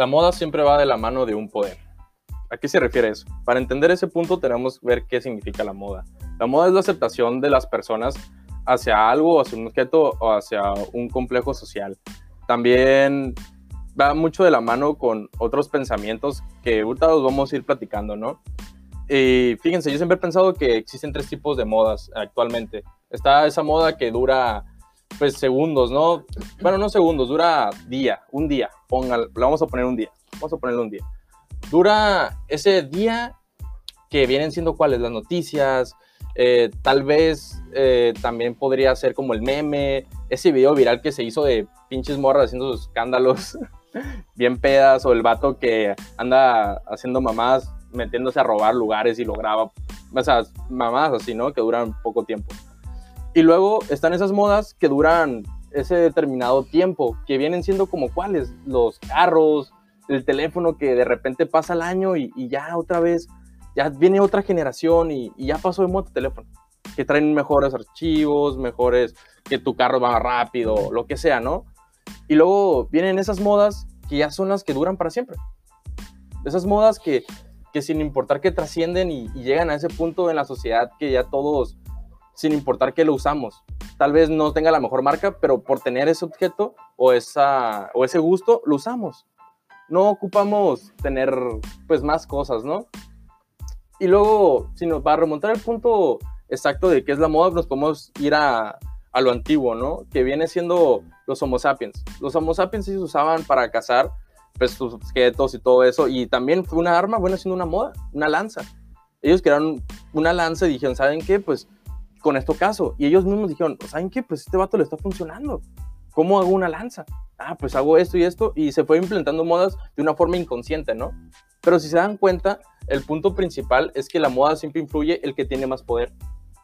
La moda siempre va de la mano de un poder. ¿A qué se refiere eso? Para entender ese punto tenemos que ver qué significa la moda. La moda es la aceptación de las personas hacia algo, hacia un objeto o hacia un complejo social. También va mucho de la mano con otros pensamientos que ahorita los vamos a ir platicando, ¿no? Y fíjense, yo siempre he pensado que existen tres tipos de modas actualmente. Está esa moda que dura, pues, segundos, ¿no? Bueno, no segundos, dura día, un día. Póngale, vamos a poner un día. Vamos a ponerle un día. Dura ese día que vienen siendo cuáles, las noticias, eh, tal vez eh, también podría ser como el meme, ese video viral que se hizo de pinches morras haciendo sus escándalos bien pedas, o el vato que anda haciendo mamás, metiéndose a robar lugares y lo graba. O sea, mamás así, ¿no? Que duran poco tiempo. Y luego están esas modas que duran ese determinado tiempo, que vienen siendo como cuáles, los carros, el teléfono que de repente pasa el año y, ya otra vez, ya viene otra generación y, ya pasó de moda teléfono, que traen mejores archivos, mejores, que tu carro va rápido, lo que sea, ¿no? Y luego vienen esas modas que ya son las que duran para siempre. Esas modas que, que sin importar que trascienden y, llegan a ese punto en la sociedad que ya todos, sin importar que lo usamos, tal vez no tenga la mejor marca, pero por tener ese objeto o, esa, o ese gusto, lo usamos. No ocupamos tener pues más cosas, ¿no? Y luego, si nos va a remontar el punto exacto de qué es la moda, nos podemos ir a, a lo antiguo, ¿no? Que viene siendo los Homo sapiens. Los Homo sapiens se usaban para cazar, pues sus objetos y todo eso, y también fue una arma, bueno, siendo una moda, una lanza. Ellos crearon una lanza y dijeron, ¿saben qué? Pues con esto caso. Y ellos mismos dijeron, ¿saben qué? Pues este vato le está funcionando. ¿Cómo hago una lanza? Ah, pues hago esto y esto, y se fue implementando modas de una forma inconsciente, ¿no? Pero si se dan cuenta, el punto principal es que la moda siempre influye el que tiene más poder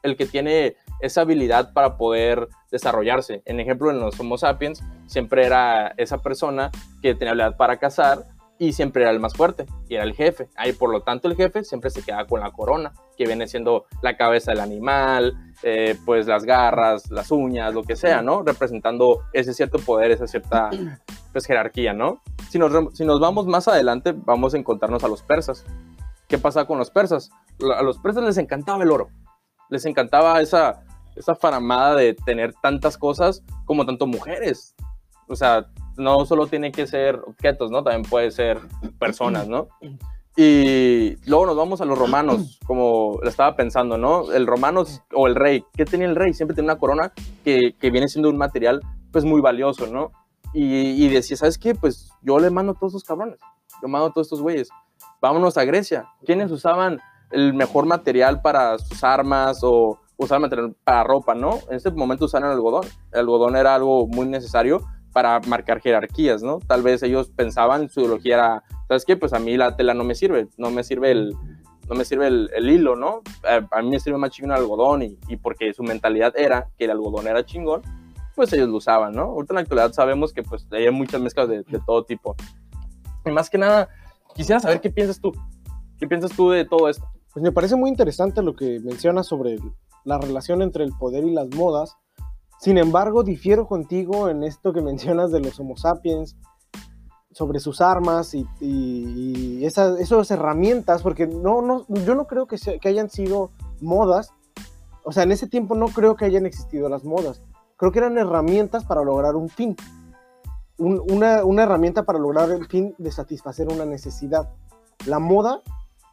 el que tiene esa habilidad para poder desarrollarse. En ejemplo, en los Homo sapiens siempre era esa persona que tenía habilidad para cazar y siempre era el más fuerte y era el jefe. Ahí, por lo tanto, el jefe siempre se queda con la corona, que viene siendo la cabeza del animal, eh, pues las garras, las uñas, lo que sea, ¿no? Representando ese cierto poder, esa cierta pues, jerarquía, ¿no? Si nos, si nos vamos más adelante, vamos a encontrarnos a los persas. ¿Qué pasa con los persas? A los persas les encantaba el oro les encantaba esa, esa faramada de tener tantas cosas como tanto mujeres. O sea, no solo tiene que ser objetos, ¿no? También puede ser personas, ¿no? Y luego nos vamos a los romanos, como estaba pensando, ¿no? El romano o el rey, ¿qué tenía el rey? Siempre tenía una corona que, que viene siendo un material, pues, muy valioso, ¿no? Y, y, decía, ¿sabes qué? Pues yo le mando a todos esos cabrones, yo mando a todos estos güeyes. Vámonos a Grecia. ¿Quiénes usaban el mejor material para sus armas o usar material para ropa, ¿no? En ese momento usaron el algodón. El algodón era algo muy necesario para marcar jerarquías, ¿no? Tal vez ellos pensaban, su ideología era, ¿sabes qué? Pues a mí la tela no me sirve, no me sirve el, no me sirve el, hilo, ¿no? A, mí me sirve más chingón el algodón y, y, porque su mentalidad era que el algodón era chingón, pues ellos lo usaban, ¿no? Ahorita en la actualidad sabemos que pues hay muchas mezclas de, de todo tipo. Y más que nada, quisiera saber qué piensas tú. ¿Qué piensas tú de todo esto? Pues me parece muy interesante lo que mencionas sobre la relación entre el poder y las modas. Sin embargo, difiero contigo en esto que mencionas de los Homo sapiens, sobre sus armas y, esas, herramientas, porque no, no, yo no creo que, que hayan sido modas. O sea, en ese tiempo no creo que hayan existido las modas. Creo que eran herramientas para lograr un fin. una, una herramienta para lograr el fin de satisfacer una necesidad. La moda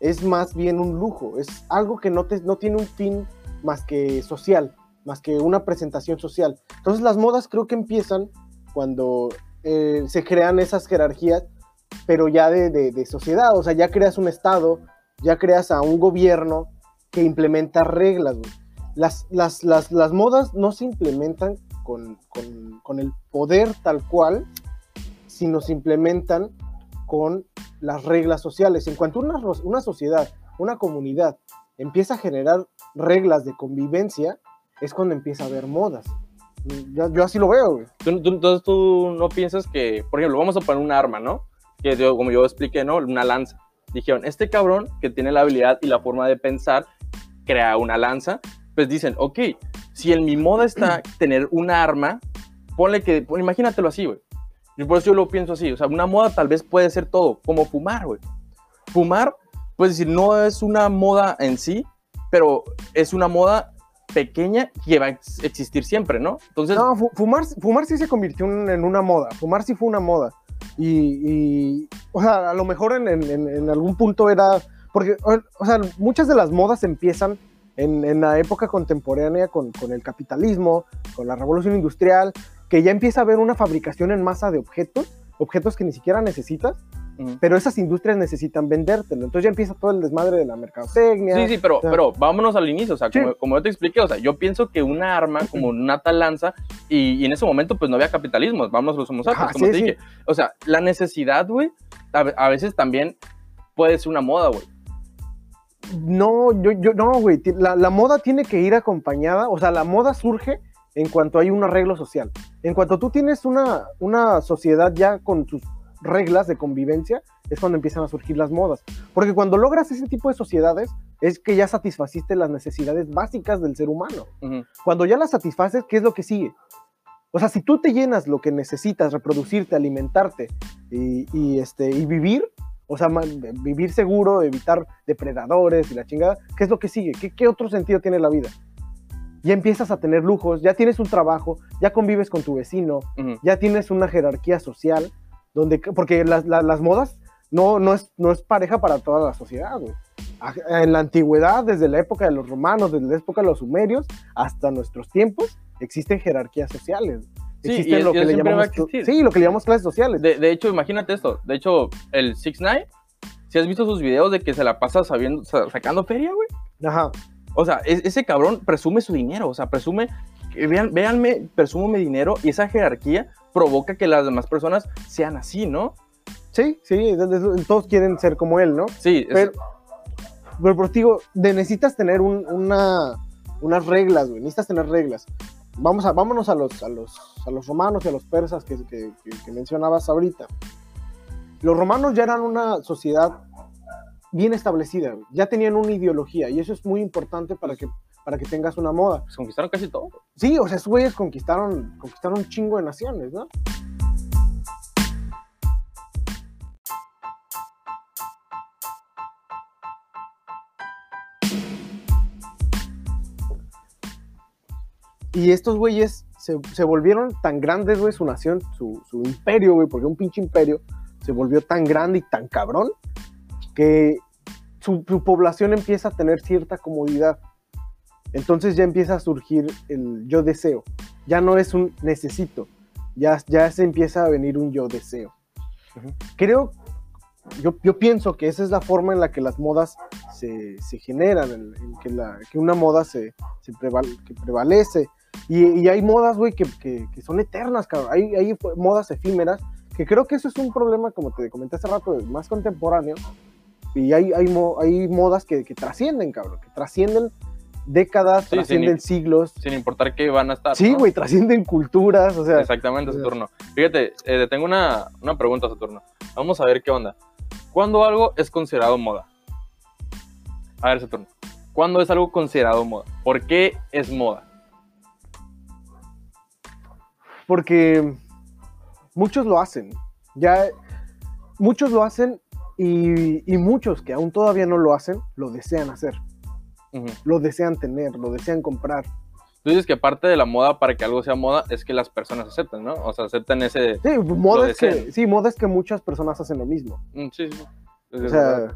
es más bien un lujo, es algo que no, te, no tiene un fin más que social, más que una presentación social. Entonces las modas creo que empiezan cuando eh, se crean esas jerarquías, pero ya de, sociedad, o sea, ya creas un Estado, ya creas a un gobierno que implementa reglas. Las, las, las, modas no se implementan con, con, el poder tal cual, sino se implementan con las reglas sociales. En cuanto una, una sociedad, una comunidad empieza a generar reglas de convivencia, es cuando empieza a haber modas. Yo, así lo veo, Entonces tú no piensas que, por ejemplo, vamos a poner un arma, ¿no? Que como yo expliqué, ¿no? Una lanza. Dijeron, este cabrón que tiene la habilidad y la forma de pensar, crea una lanza. Pues dicen, ok, si en mi moda está tener un arma, ponle que, imagínatelo así, güey Y por eso yo lo pienso así. O sea, una moda tal vez puede ser todo, como fumar, güey. Fumar, pues decir, no es una moda en sí, pero es una moda pequeña que va a ex- existir siempre, ¿no? Entonces, No, fu- fumar, fumar sí se convirtió en una moda. Fumar sí fue una moda. Y, y, o sea, a lo mejor en, algún punto era. Porque, o sea, muchas de las modas empiezan en, en la época contemporánea con, con el capitalismo, con la revolución industrial, que ya empieza a haber una fabricación en masa de objetos, objetos que ni siquiera necesitas, ujú. pero esas industrias necesitan vendértelo. Entonces ya empieza todo el desmadre de la mercadotecnia. Sí, sí, pero, pero vámonos al inicio, o sea, Sí. como, como yo te expliqué, o sea, yo pienso que una arma como una talanza, y, y en ese momento pues no había capitalismo, a los homo sapiens, Ajá, como sí, te sí. dije. O sea, la necesidad, güey, a, a veces también puede ser una moda, güey. No, yo, yo, no, güey. La, la moda tiene que ir acompañada. O sea, la moda surge en cuanto hay un arreglo social. En cuanto tú tienes una, una sociedad ya con sus reglas de convivencia, es cuando empiezan a surgir las modas. Porque cuando logras ese tipo de sociedades, es que ya satisfaciste las necesidades básicas del ser humano. Cuando ya las satisfaces, ¿qué es lo que sigue? O sea, si tú te llenas lo que necesitas, reproducirte, alimentarte y, y, este, y vivir, o sea, vivir seguro, evitar depredadores y la chingada, ¿qué es lo que sigue? ¿Qué, qué otro sentido tiene la vida? Ya empiezas a tener lujos, ya tienes un trabajo, ya convives con tu vecino, Ujú. ya tienes una jerarquía social, donde, porque las, la- las modas no, no, es, no es pareja para toda la sociedad, güey. En la antigüedad, desde la época de los romanos, desde la época de los sumerios, hasta nuestros tiempos, existen jerarquías sociales. Sí, Existen lo que le llamamos, sí, lo que le llamamos clases sociales. De, de hecho, imagínate esto, de hecho, el 6 9 si has visto sus videos de que se la pasa sabiendo, sa- sacando feria, güey. Ajá. O sea, es- ese cabrón presume su dinero, o sea, presume, que vean, véanme, presumo mi dinero y esa jerarquía provoca que las demás personas sean así, ¿no? Sí, sí, todos quieren ser como él, ¿no? Sí, es- Pero, pero, digo, de- necesitas tener un- una, unas reglas, güey. Necesitas tener reglas. Vamos a, vámonos a los, a, los, a los romanos y a los persas que, que- que- que mencionabas ahorita. Los romanos ya eran una sociedad bien establecida, ya tenían una ideología y eso es muy importante para que, para que tengas una moda. pues, conquistaron casi todo. Sí, o sea, esos güeyes conquistaron, conquistaron un chingo de naciones, ¿no? Y estos güeyes se, se volvieron tan grandes, güey, su nación, su, su imperio, güey, porque un pinche imperio se volvió tan grande y tan cabrón que su, su población empieza a tener cierta comodidad. Entonces ya empieza a surgir el yo deseo. Ya no es un necesito, ya, ya se empieza a venir un yo deseo. Creo, yo, yo pienso que esa es la forma en la que las modas se, se generan, en, en que, la, que una moda se, se preval- que prevalece. Y, y hay modas, güey, que, que- que son eternas, cabrón. Hay, hay modas efímeras, que creo que eso es un problema, como te comenté hace rato, más contemporáneo. Y hay, hay, mo- hay modas que, que trascienden, cabrón, que trascienden décadas, Sí, trascienden sin- siglos. Sin importar qué van a estar. Sí, ¿no? güey, trascienden culturas, o sea, Exactamente, Saturno. Fíjate, eh, te tengo una, una pregunta, Saturno. Vamos a ver qué onda. ¿Cuándo algo es considerado moda? A ver, Saturno. ¿Cuándo es algo considerado moda? ¿Por qué es moda? porque muchos lo hacen, ya muchos lo hacen y, y muchos que aún todavía no lo hacen, lo desean hacer, Ujú. lo desean tener, lo desean comprar. Tú dices que parte de la moda para que algo sea moda es que las personas acepten, ¿no? O sea, acepten ese... Sí, moda es que, sí, moda es que muchas personas hacen lo mismo. Mm, Sí, sí. Es O sea,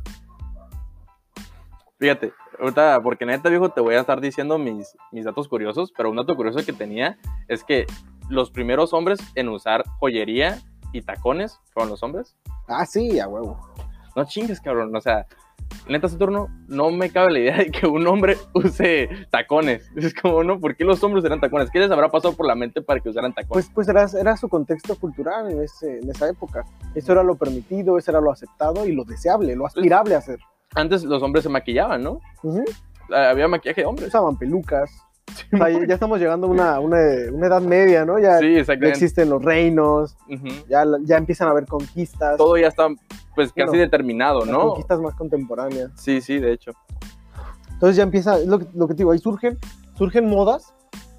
Fíjate, ahorita, porque neta, viejo, te voy a estar diciendo mis, mis datos curiosos, pero un dato curioso que tenía es que los primeros hombres en usar joyería y tacones fueron los hombres. ah, sí, a huevo. No chingues, cabrón. O sea, neta, Saturno, no me cabe la idea de que un hombre use tacones. Es como, ¿no? ¿Por qué los hombres eran tacones? ¿Qué les habrá pasado por la mente para que usaran tacones? Pues, pues era, era su contexto cultural en, ese, en esa época. Eso era lo permitido, eso era lo aceptado y lo deseable, lo aspirable a hacer. Antes los hombres se maquillaban, ¿no? Ah, Había maquillaje de hombres. Usaban pelucas. O sea, ya, estamos llegando a una, una, una edad media, ¿no? Ya, Sí, ya existen los reinos, ya, ya empiezan a haber conquistas. Todo ya está, pues, casi Bueno, determinado, las ¿no? conquistas más contemporáneas. Sí, sí, de hecho. Entonces ya empieza, es lo que, lo que te digo, ahí surgen, surgen modas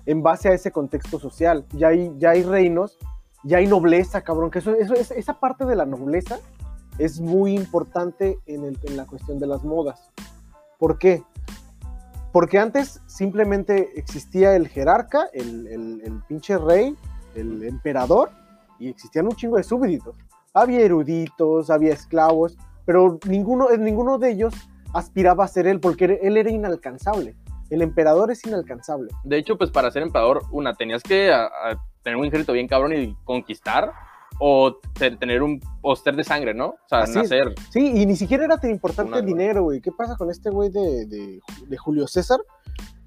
en base a ese contexto social. Ya hay, ya hay reinos ya hay nobleza, cabrón, que eso, eso es- esa parte de la nobleza es muy importante en, el- en la cuestión de las modas. ¿Por qué? Porque antes simplemente existía el jerarca, el, el- pinche rey, el emperador, y existían un chingo de súbditos. Había eruditos, había esclavos, pero ninguno, ninguno de ellos aspiraba a ser él, porque él era inalcanzable. El emperador es inalcanzable. De hecho, pues para ser emperador, una, tenías que a tener un ejército bien cabrón y conquistar, o te- tener un póster de sangre, ¿no? O sea, Así es. nacer. Sí, y ni siquiera era tan importante Una, el dinero, güey. ¿Qué pasa con este güey de, de- de Julio César?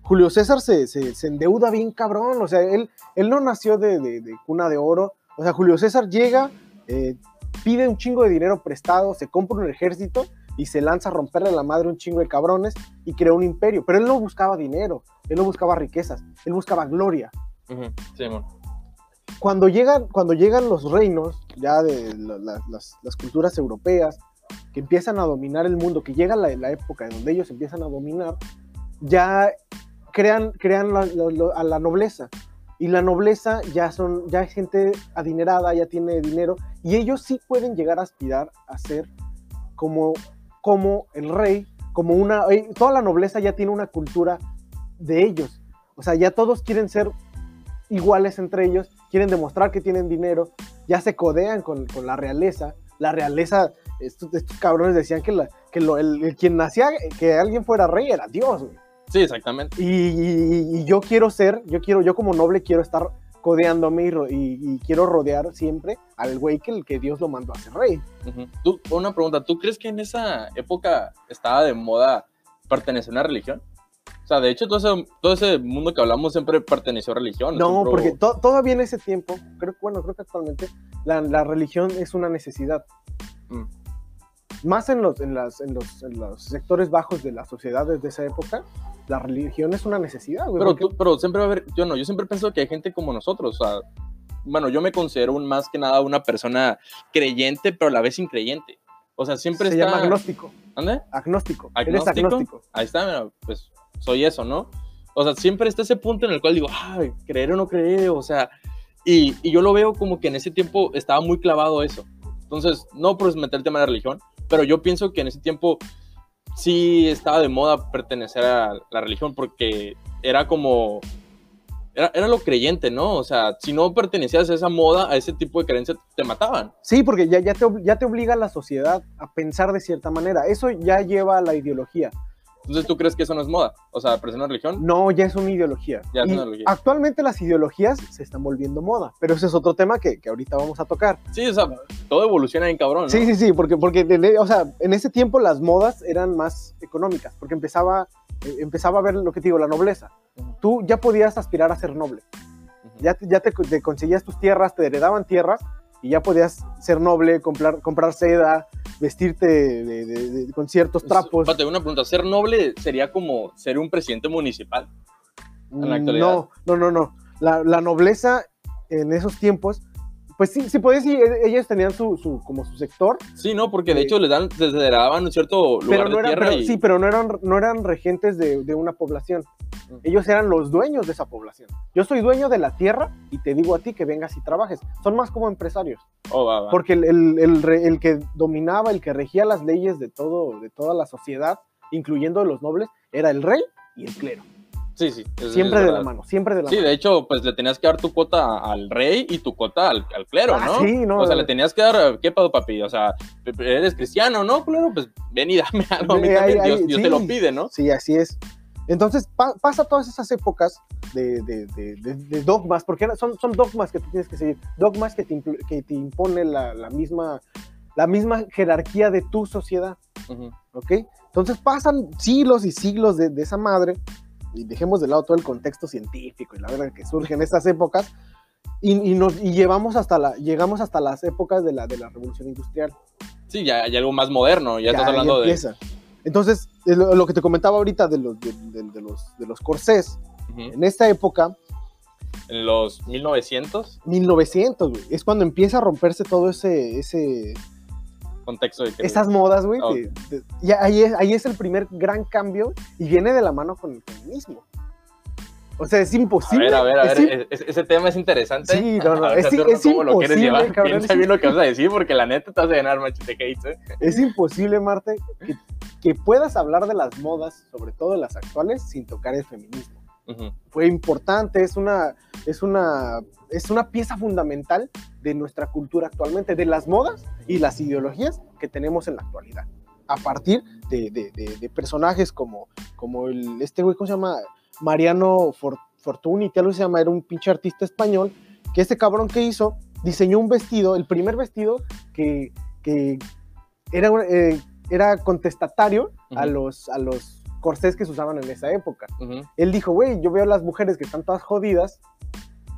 Julio César se, se- se endeuda bien cabrón, o sea, él, él no nació de, de- cuna de oro. O sea, Julio César llega, eh, pide un chingo de dinero prestado, se compra un ejército y se lanza a romperle la madre a un chingo de cabrones y crea un imperio. Pero él no buscaba dinero, él no buscaba riquezas, él buscaba gloria. Sí, mon. Cuando llegan, cuando llegan los reinos, ya de la- la- las, las culturas europeas, que empiezan a dominar el mundo, que llega la, la época en donde ellos empiezan a dominar, ya crean, crean a la nobleza. Y la nobleza ya son, ya es gente adinerada, ya tiene dinero, y ellos sí pueden llegar a aspirar a ser como, como el rey, como una, eh, toda la nobleza ya tiene una cultura de ellos. O sea, ya todos quieren ser iguales entre ellos, quieren demostrar que tienen dinero, ya se codean con, con la realeza. La realeza, estos, estos cabrones decían que, la- que lo- el, el quien nacía, que alguien fuera rey era Dios, güey. Sí, exactamente. Y, y- y yo quiero ser, yo quiero, yo como noble quiero estar codeándome y, y- quiero rodear siempre al güey que, el que Dios lo mandó a ser rey. Ujú. Tú, una pregunta, ¿tú crees que en esa época estaba de moda pertenecer a una religión? Sea, de hecho, todo ese, todo ese mundo que hablamos siempre perteneció a religión. No, siempre porque to- todavía en ese tiempo, creo, bueno, creo que actualmente la, la religión es una necesidad. Mm. Más en los, en, las, en, los, en los sectores bajos de las sociedades de esa época, la religión es una necesidad, güey. Pero, porque- tú, pero siempre va a haber, yo no, yo siempre pienso que hay gente como nosotros, o sea, bueno, yo me considero un, más que nada una persona creyente, pero a la vez increyente. O sea, siempre se está... llama agnóstico. ¿Ande? Agnóstico. Eres ¿Agnóstico? agnóstico. Ahí está, mira, pues soy eso, ¿no? O sea, siempre está ese punto en el cual digo, ay, creer o no creer, o sea, y, y yo lo veo como que en ese tiempo estaba muy clavado eso. Entonces, no por meter el tema de la religión, pero yo pienso que en ese tiempo sí estaba de moda pertenecer a la religión porque era como, era, era lo creyente, ¿no? O sea, si no pertenecías a esa moda, a ese tipo de creencia, te mataban. Sí, porque ya, ya, te, ya te obliga la sociedad a pensar de cierta manera. Eso ya lleva a la ideología. Entonces, ¿tú crees que eso no es moda? O sea, pertenecer a una religión. No, ya es una ideología. Ya es Y una ideología. Actualmente las ideologías se están volviendo moda, pero ese es otro tema que, que ahorita vamos a tocar. Sí, o sea, todo evoluciona bien cabrón, ¿no? Sí, sí, sí, porque, porque o sea, en ese tiempo las modas eran más económicas, porque empezaba, eh, empezaba a ver lo que te digo, la nobleza. Ujú. Tú ya podías aspirar a ser noble. Ujú. Ya, te- ya te, te conseguías tus tierras, te heredaban tierras y ya podías ser noble, comprar, comprar seda, vestirte de- de- de- con ciertos trapos. Espérate, una pregunta. ¿Ser noble sería como ser un presidente municipal? en la actualidad. No, no, no, no. La, la nobleza en esos tiempos, pues sí, sí podías decir, e- ellos tenían su, su, como su sector, Sí, no, porque de Sí. hecho les dan, les daban un cierto lugar pero no de eran, tierra pero- y... sí, pero no eran, no eran regentes de, de una población. Ellos eran los dueños de esa población. Yo soy dueño de la tierra y te digo a ti que vengas y trabajes. Son más como empresarios. Oh, va, va. Porque el, el- el el que dominaba, el que regía las leyes de, todo, de toda la sociedad, incluyendo los nobles, era el rey y el clero. Sí, sí. es- Siempre es de la mano, siempre de la Sí, mano. de hecho, pues le tenías que dar tu cuota al rey y tu cuota al, al clero, Ah, ¿no? sí, no, O sea, le tenías que dar, ¿qué pedo, papi? O sea, eres cristiano, ¿no, clero? Pues ven y dame algo a mí Eh, también. ahí- Dios, sí. te lo pide, ¿no? Sí, así es. Entonces pa- pasa todas esas épocas de, de- de- dogmas, porque son, son dogmas que tú tienes que seguir, dogmas que te, que te impone la, la misma, la misma jerarquía de tu sociedad. ¿ok? Entonces pasan siglos y siglos de esa madre, y dejemos de lado todo el contexto científico y la verdad que surge en estas épocas, y, y nos, y llevamos hasta la, llegamos hasta las épocas de la, de la revolución industrial. Sí, ya hay algo más moderno. Ya, estás ahí hablando de... empieza. Entonces, lo, lo que te comentaba ahorita de los, de, de- de los, de los corsés, Ujú. en esta época, En los 1900, 1900, güey, es cuando empieza a romperse todo ese, ese contexto de que... esas modas, güey. De- de- y ahí es, ahí es el primer gran cambio y viene de la mano con el feminismo. O sea, es A imposible. ver, a ver, a es ver, im- e- e- ese tema es interesante. Sí, no, no, A ver, es- Saturno, es ¿cómo lo quieres imposible, llevar? cabrón, Piensa es bien lo que vas a decir, porque la neta te vas a llenar macho de hate, ¿eh? Es imposible, Marte, que, que puedas hablar de las modas, sobre todo las actuales, sin tocar el feminismo. Fue importante, es una, es una, es una pieza fundamental de nuestra cultura actualmente, de las modas y las ideologías que tenemos en la actualidad. A partir de, de- de- de personajes como, como el, este güey, ¿cómo se llama? Mariano For- Fortuny, algo se llama, era un pinche artista español, que este cabrón que hizo, diseñó un vestido, el primer vestido que, que era, eh, era contestatario a, los, a los corsés que se usaban en esa época. Ujú. Él dijo, güey, yo veo a las mujeres que están todas jodidas,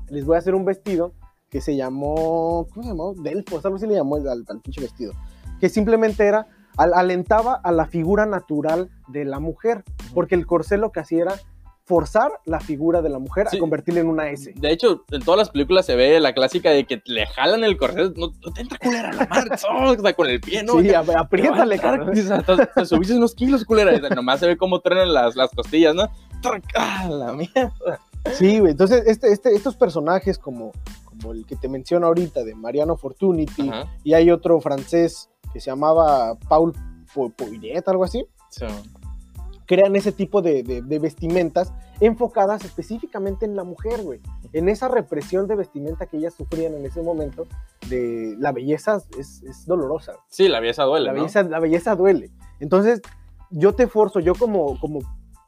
les voy a hacer un vestido que se llamó, ¿cómo se llamó? Delfos, algo así le llamó al, al pinche vestido. Que simplemente era, al- alentaba a la figura natural de la mujer, porque el corsé lo que hacía era forzar la figura de la mujer Sí. a convertirla en una S. De hecho, en todas las películas se ve la clásica de que le jalan el corset, no, no te entra culera la madre, o sea, con el pie, ¿no? sí, Que- apriétale, te va a entrar, cabrón. dices, hasta- Te subiste unos kilos, culera. y Nomás se ve cómo truenan las, las costillas, ¿no? ¡Ah, la mierda! Sí, güey. Entonces, este, este, estos personajes como, como el que te menciono ahorita, de Mariano Fortunity, Ajá. y hay otro francés que se llamaba Paul Po- Poiret, algo así, Sí. Crean ese tipo de, de- de vestimentas enfocadas específicamente en la mujer, güey. En esa represión de vestimenta que ellas sufrían en ese momento, de la belleza es, es dolorosa. Sí, la belleza duele, La ¿no? belleza, la belleza duele. Entonces, yo te forzo, yo como, como,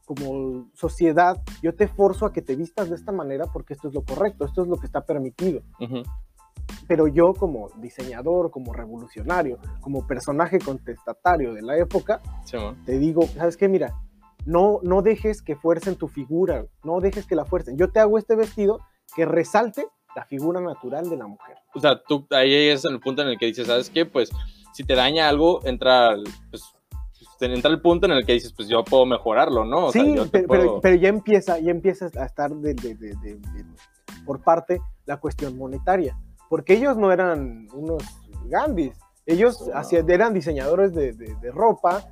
como sociedad, yo te forzo a que te vistas de esta manera porque esto es lo correcto, esto es lo que está permitido. Pero yo como diseñador, como revolucionario, como personaje contestatario de la época, te digo, ¿sabes qué? Mira, no, no dejes que fuercen tu figura, no dejes que la fuercen. Yo te hago este vestido que resalte la figura natural de la mujer. O sea, tú ahí es el punto en el que dices, ¿sabes qué? Pues si te daña algo, entra, pues, entra el punto en el que dices, pues yo puedo mejorarlo, ¿no? O sea, sí, yo te pero, pero- puedo- pero ya empieza, ya empieza a estar de- de- de- por parte la cuestión monetaria, porque ellos no eran unos Gandhis, ellos No. hacían- eran diseñadores de, de- de ropa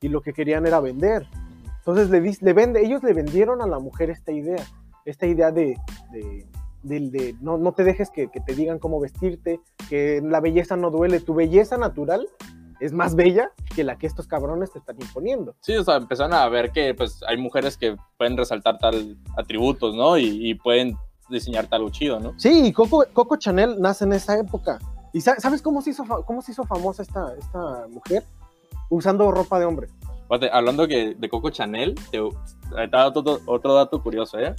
y lo que querían era vender. Entonces le, le vende, ellos le vendieron a la mujer esta idea, esta idea de, de- del- de no, no te dejes que, que te digan cómo vestirte, que la belleza no duele, tu belleza natural es más bella que la que estos cabrones te están imponiendo. Sí, o sea, empezaron a ver que pues hay mujeres que pueden resaltar tal atributos, ¿no? Y, y pueden diseñar tal chido, ¿no? Sí, y Coco, Coco Chanel nace en esa época. ¿Y sa- sabes cómo se hizo, cómo se hizo famosa esta, esta mujer? Usando ropa de hombre. Hablando que de Coco Chanel, te, te da otro, otro dato curioso, ¿eh?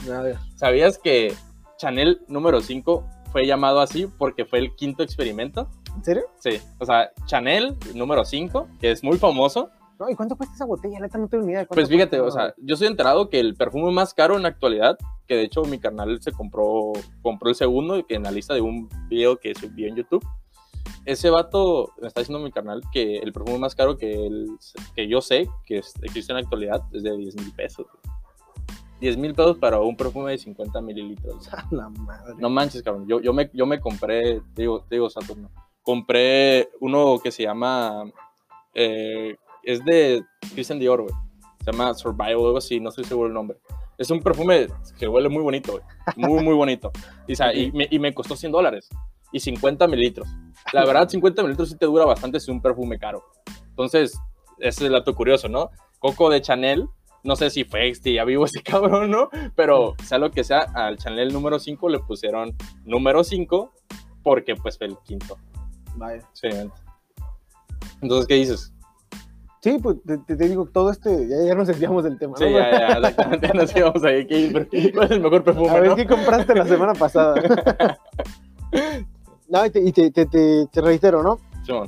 ¿Sabías que Chanel número 5 fue llamado así porque fue el quinto experimento? ¿En serio? Sí, o sea, Chanel número 5, que es muy famoso. No, ¿y cuánto cuesta esa botella? Neta, no tengo ni idea. Pues fíjate, cuesta, o sea, yo soy enterado que el perfume más caro en la actualidad, que de hecho mi carnal se compró, compró el segundo, que en la lista de un video que subió en YouTube, ese vato me está diciendo mi carnal que el perfume más caro que, él- que yo sé que es- existe en la actualidad es de 10 mil pesos. 10 mil pesos para un perfume de 50 mililitros. A la madre. No manches, cabrón. Yo, yo, me, yo me compré, te digo, te digo Saturno, compré uno que se llama, eh, es de Christian Dior, güey. Se llama Survival o algo así, no estoy seguro el nombre. Es un perfume que huele muy bonito, güey. Muy, muy bonito. Y, o sea, y, me, y me costó 100 dólares y 50 mililitros. La verdad, 50 mililitros sí te dura bastante si es un perfume caro. Entonces, ese es el dato curioso, ¿no? Coco de Chanel, no sé si fue este ya vivo este cabrón, ¿no? Pero sea lo que sea, al Chanel número 5 le pusieron número 5 porque pues fue el quinto Vaya. experimento. Entonces, ¿qué dices? Sí, pues te, te- digo, todo este, ya, ya nos desviamos del tema. Sí, ¿no? ya, ya, exactamente, ya nos íbamos ahí. ¿qué- ¿Cuál es el mejor perfume, A ver, no? ¿qué compraste la semana pasada? no, y te, y te- te- te- te reitero, ¿no? Simón.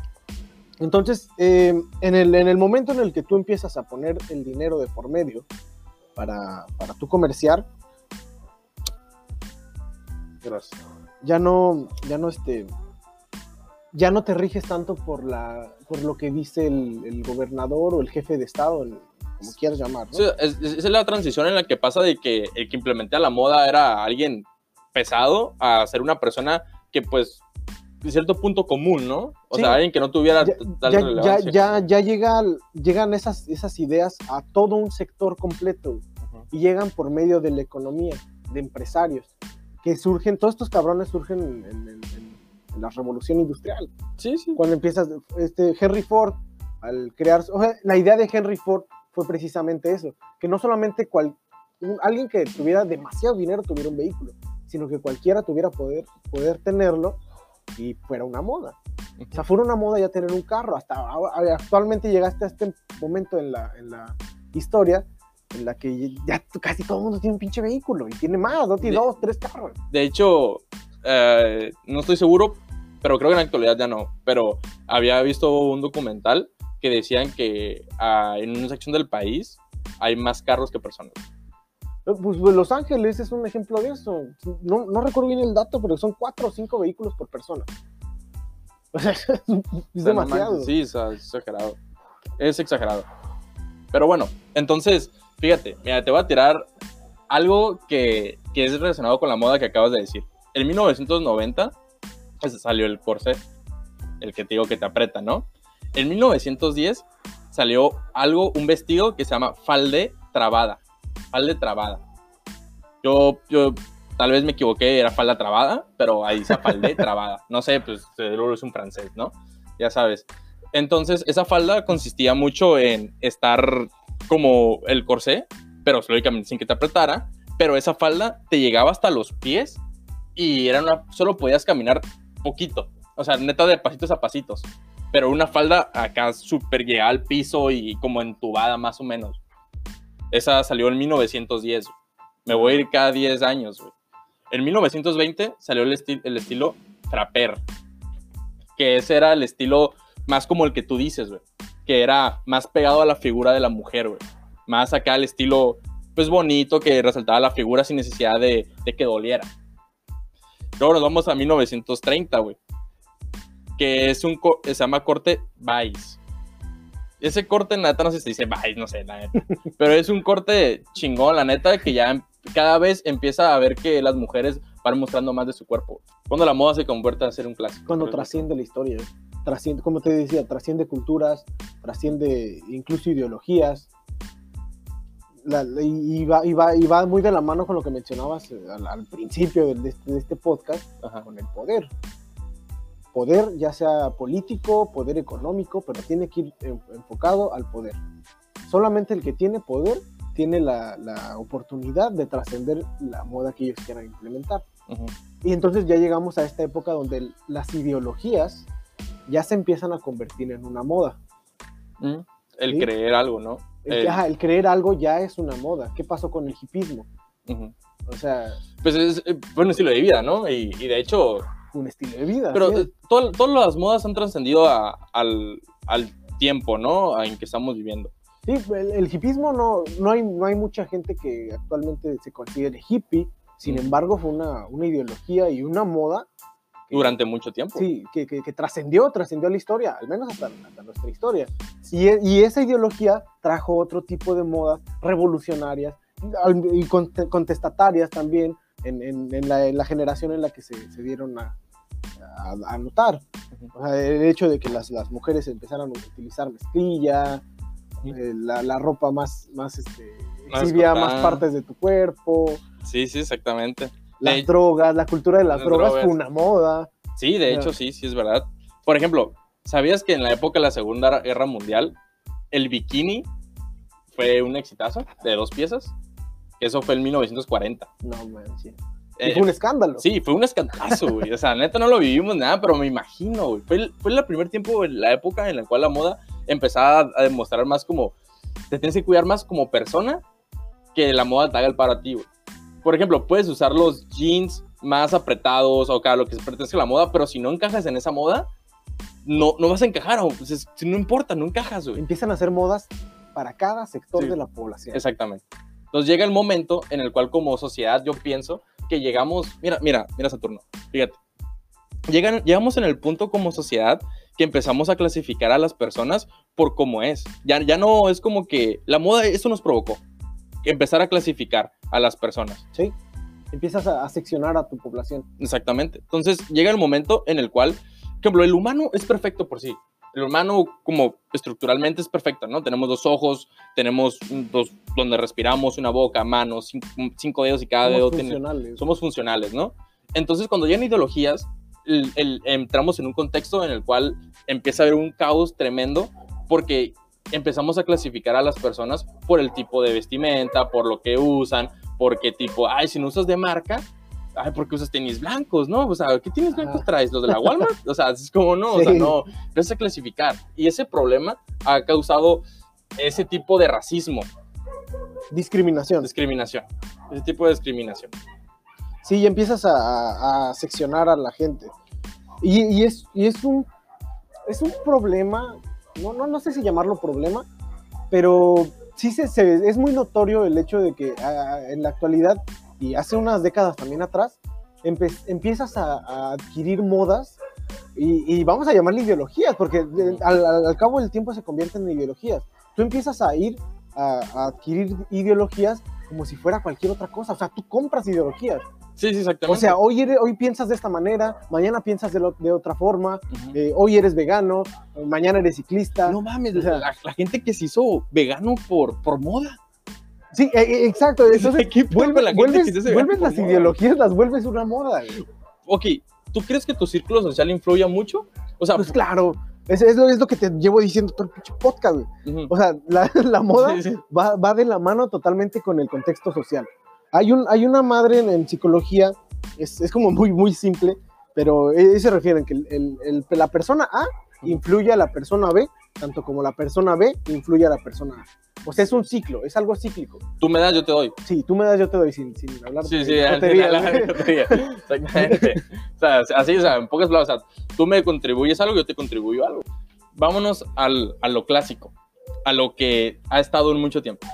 Entonces, eh, en, el, en el momento en el que tú empiezas a poner el dinero de por medio para, para tu comerciar, Gracias. ya no, ya no este, ya no te riges tanto por la, por lo que dice el, el gobernador o el jefe de estado, el- como quieras llamar, ¿no? Sí, es, es- la transición en la que pasa de que el que implementé la moda era alguien pesado a ser una persona que, pues, cierto punto común, ¿no? O Sí. sea, alguien que no tuviera ya, tal ya, ya, relevancia. ya, ya llega, llegan esas, esas ideas a todo un sector completo Ujú. y llegan por medio de la economía. de empresarios que surgen, todos estos cabrones surgen en, en- en- en la revolución industrial. Sí, sí. Cuando empiezas, este, Henry Ford, al crear, o sea, la idea de Henry Ford fue precisamente eso, que no solamente cual, un- alguien que tuviera demasiado dinero tuviera un vehículo, sino que cualquiera tuviera poder, poder tenerlo y fuera una moda. O sea, fuera una moda ya tener un carro. Hasta ahora- actualmente llegaste a este momento en la, en la historia en la que ya casi todo el mundo tiene un pinche vehículo y tiene más, ¿no? Tiene De- dos, tres carros. De hecho, eh, no estoy seguro, pero creo que en la actualidad ya no. Pero había visto un documental que decían que ah, en una sección del país hay más carros que personas. Eh, Pues, pues, Los Ángeles es un ejemplo de eso. No, no recuerdo bien el dato, pero son cuatro o cinco vehículos por persona. O sea, es demasiado. sí, es exagerado. Es exagerado. Pero bueno, entonces, fíjate, mira, te voy a tirar algo que, que es relacionado con la moda que acabas de decir. En 1990 pues, salió el corset, el que te digo que te aprieta, ¿no? En 1910 salió algo, un vestido que se llama falde trabada. Falde trabada. Yo, yo tal vez me equivoqué, era falda trabada, pero ahí dice falde trabada. No sé, pues seguro es un francés, ¿no? Ya sabes. Entonces, esa falda consistía mucho en estar como el corsé, pero lógicamente sin que te apretara. Pero esa falda te llegaba hasta los pies y era una, solo podías caminar poquito. O sea, neta de pasitos a pasitos. Pero una falda acá súper llegada al piso y como entubada más o menos. Esa salió en 1910. Me voy a ir cada 10 años, güey. En 1920 salió el, esti- el estilo trapper. Que ese era el estilo más como el que tú dices, güey. Que era más pegado a la figura de la mujer, güey. Más acá el estilo, pues bonito, que resaltaba la figura sin necesidad de, que doliera. Luego nos vamos a 1930, güey. Que es un, se llama corte Vice. Ese corte, la neta, no sé si se dice Vice, no sé, la neta. Pero es un corte chingón, la neta, que ya em- cada vez empieza a ver que las mujeres van mostrando más de su cuerpo. Cuando la moda se convierte a ser un clásico. Cuando trasciende la historia. Trasciende, como te decía, trasciende culturas, trasciende incluso ideologías. La- la- y, va, y, va, y va muy de la mano con lo que mencionabas eh, al, al principio de, de este, de este podcast, Ajá. con el poder. Poder, ya sea político, poder económico, pero tiene que ir en- enfocado al poder. Solamente el que tiene poder tiene la, la oportunidad de trascender la moda que ellos quieran implementar. Ujú. Y entonces ya llegamos a esta época donde las ideologías ya se empiezan a convertir en una moda. Mm, El Sí. creer algo, ¿no? El, El- ajá, el creer algo ya es una moda. ¿Qué pasó con el hipismo? Ujú. O sea, Pues es, eh, un estilo de vida, ¿no? Y, y de hecho, un estilo de vida. pero es. eh, to- todas las modas han trascendido al, al tiempo, ¿no? En que estamos viviendo. Sí, el, el hipismo no, no, hay, no hay mucha gente que actualmente se considere hippie. Sin Mm. embargo, fue una, una ideología y una moda Durante mucho tiempo. Sí, que, que- que trascendió, trascendió la historia, al menos hasta, hasta nuestra historia. Y, y esa ideología trajo otro tipo de modas revolucionarias y cont- contestatarias también en, en- en la, en la generación en la que se, se dieron a, a- a notar. Ujú. O sea, el hecho de que las, las mujeres empezaran a utilizar mezclilla, eh, la, la ropa más, más este, Más exhibía más partes de tu cuerpo, Sí, sí, exactamente. las De- drogas, la cultura de las, Las drogas, drogas. fue una moda. Sí, de hecho, sí, sí es verdad. Por ejemplo, ¿sabías que en la época de la Segunda Guerra Mundial el bikini fue un exitazo de dos piezas? Eso fue en 1940. No manches. Y Eh, fue un escándalo. Sí, fue un escandalazo, güey. O sea, neta no lo vivimos nada, pero me imagino, güey. Fue el, fue el primer tiempo, la época en la cual la moda empezaba a, demostrar más como. Te tienes que cuidar más como persona que la moda te haga el paro a ti, güey. Por ejemplo, puedes usar los jeans más apretados o acá, lo que se pertenece a la moda, pero si no encajas en esa moda, no, no vas a encajar, o, pues es- no importa, no encajas, güey. Empiezan a hacer modas para cada sector Sí. de la población. Exactamente. Entonces llega el momento en el cual como sociedad yo pienso que llegamos, mira, mira, mira Saturno, fíjate, Llegan, llegamos en el punto como sociedad que empezamos a clasificar a las personas por cómo es. Ya, ya no es como que la moda, eso nos provocó, empezar a clasificar a las personas. Sí. Empiezas a, a seccionar a tu población. Exactamente. Entonces llega el momento en el cual, por ejemplo, el humano es perfecto por sí. El humano, como estructuralmente, es perfecto, ¿no? Tenemos dos ojos, tenemos dos, donde respiramos, una boca, manos, cinco, cinco dedos y cada Somos dedo tiene. funcionales. Somos funcionales, ¿no? Entonces, cuando llegan ideologías, el- el- entramos en un contexto en el cual empieza a haber un caos tremendo porque empezamos a clasificar a las personas por el tipo de vestimenta, por lo que usan, porque tipo, ay, si no usas de marca, ay, ¿por qué usas tenis blancos, no? O sea, ¿qué tenis blancos traes? ¿Los de la Walmart? O sea, es como, no, o sea, Sí. no, empieza a clasificar. Y ese problema ha causado ese tipo de racismo, Discriminación. discriminación, ese tipo de discriminación. Sí, y empiezas a, seccionar a la gente. Y, y es, y es, un, es un problema, no, no, no sé si llamarlo problema, pero sí se, se- es muy notorio el hecho de que en la actualidad, y hace unas décadas también atrás, empiezas a, a adquirir modas y, y vamos a llamarle ideologías, porque de- al, cabo del tiempo se convierten en ideologías. Tú empiezas a ir a, a adquirir ideologías como si fuera cualquier otra cosa, o sea, tú compras ideologías. Sí, sí, exactamente. O sea, hoy, eres- hoy piensas de esta manera, mañana piensas de, lo- de otra forma, eh, hoy eres vegano, mañana eres ciclista. No mames, o sea- la, la gente que se hizo vegano por, por moda. Sí, eh, eh, exacto. Entonces, ¿Qué pedo vuelve- la vuelves, vegano vuelves las moda? ideologías, las vuelves una moda. güey. Ok, ¿tú crees que tu círculo social influya mucho? O sea, Pues claro, es, es lo, es lo que te llevo diciendo todo el pinche podcast. güey. ujú. O sea, la, la moda Sí, sí. va, va de la mano totalmente con el contexto social. Hay, un, hay una madre en, en psicología, es, es como muy, muy simple, pero ellos se refieren que el- el- el- la persona A influye a la persona B, tanto como la persona B influye a la persona A. O sea, es un ciclo, es algo cíclico. tú me das, yo te doy. Sí, tú me das, yo te doy sin, sin hablar Sí, de sí, jotería. Exactamente. O sea, así, o sea, en pocas palabras, o sea, tú me contribuyes algo, yo te contribuyo algo. Vámonos al, a lo clásico, a lo que ha estado en mucho tiempo.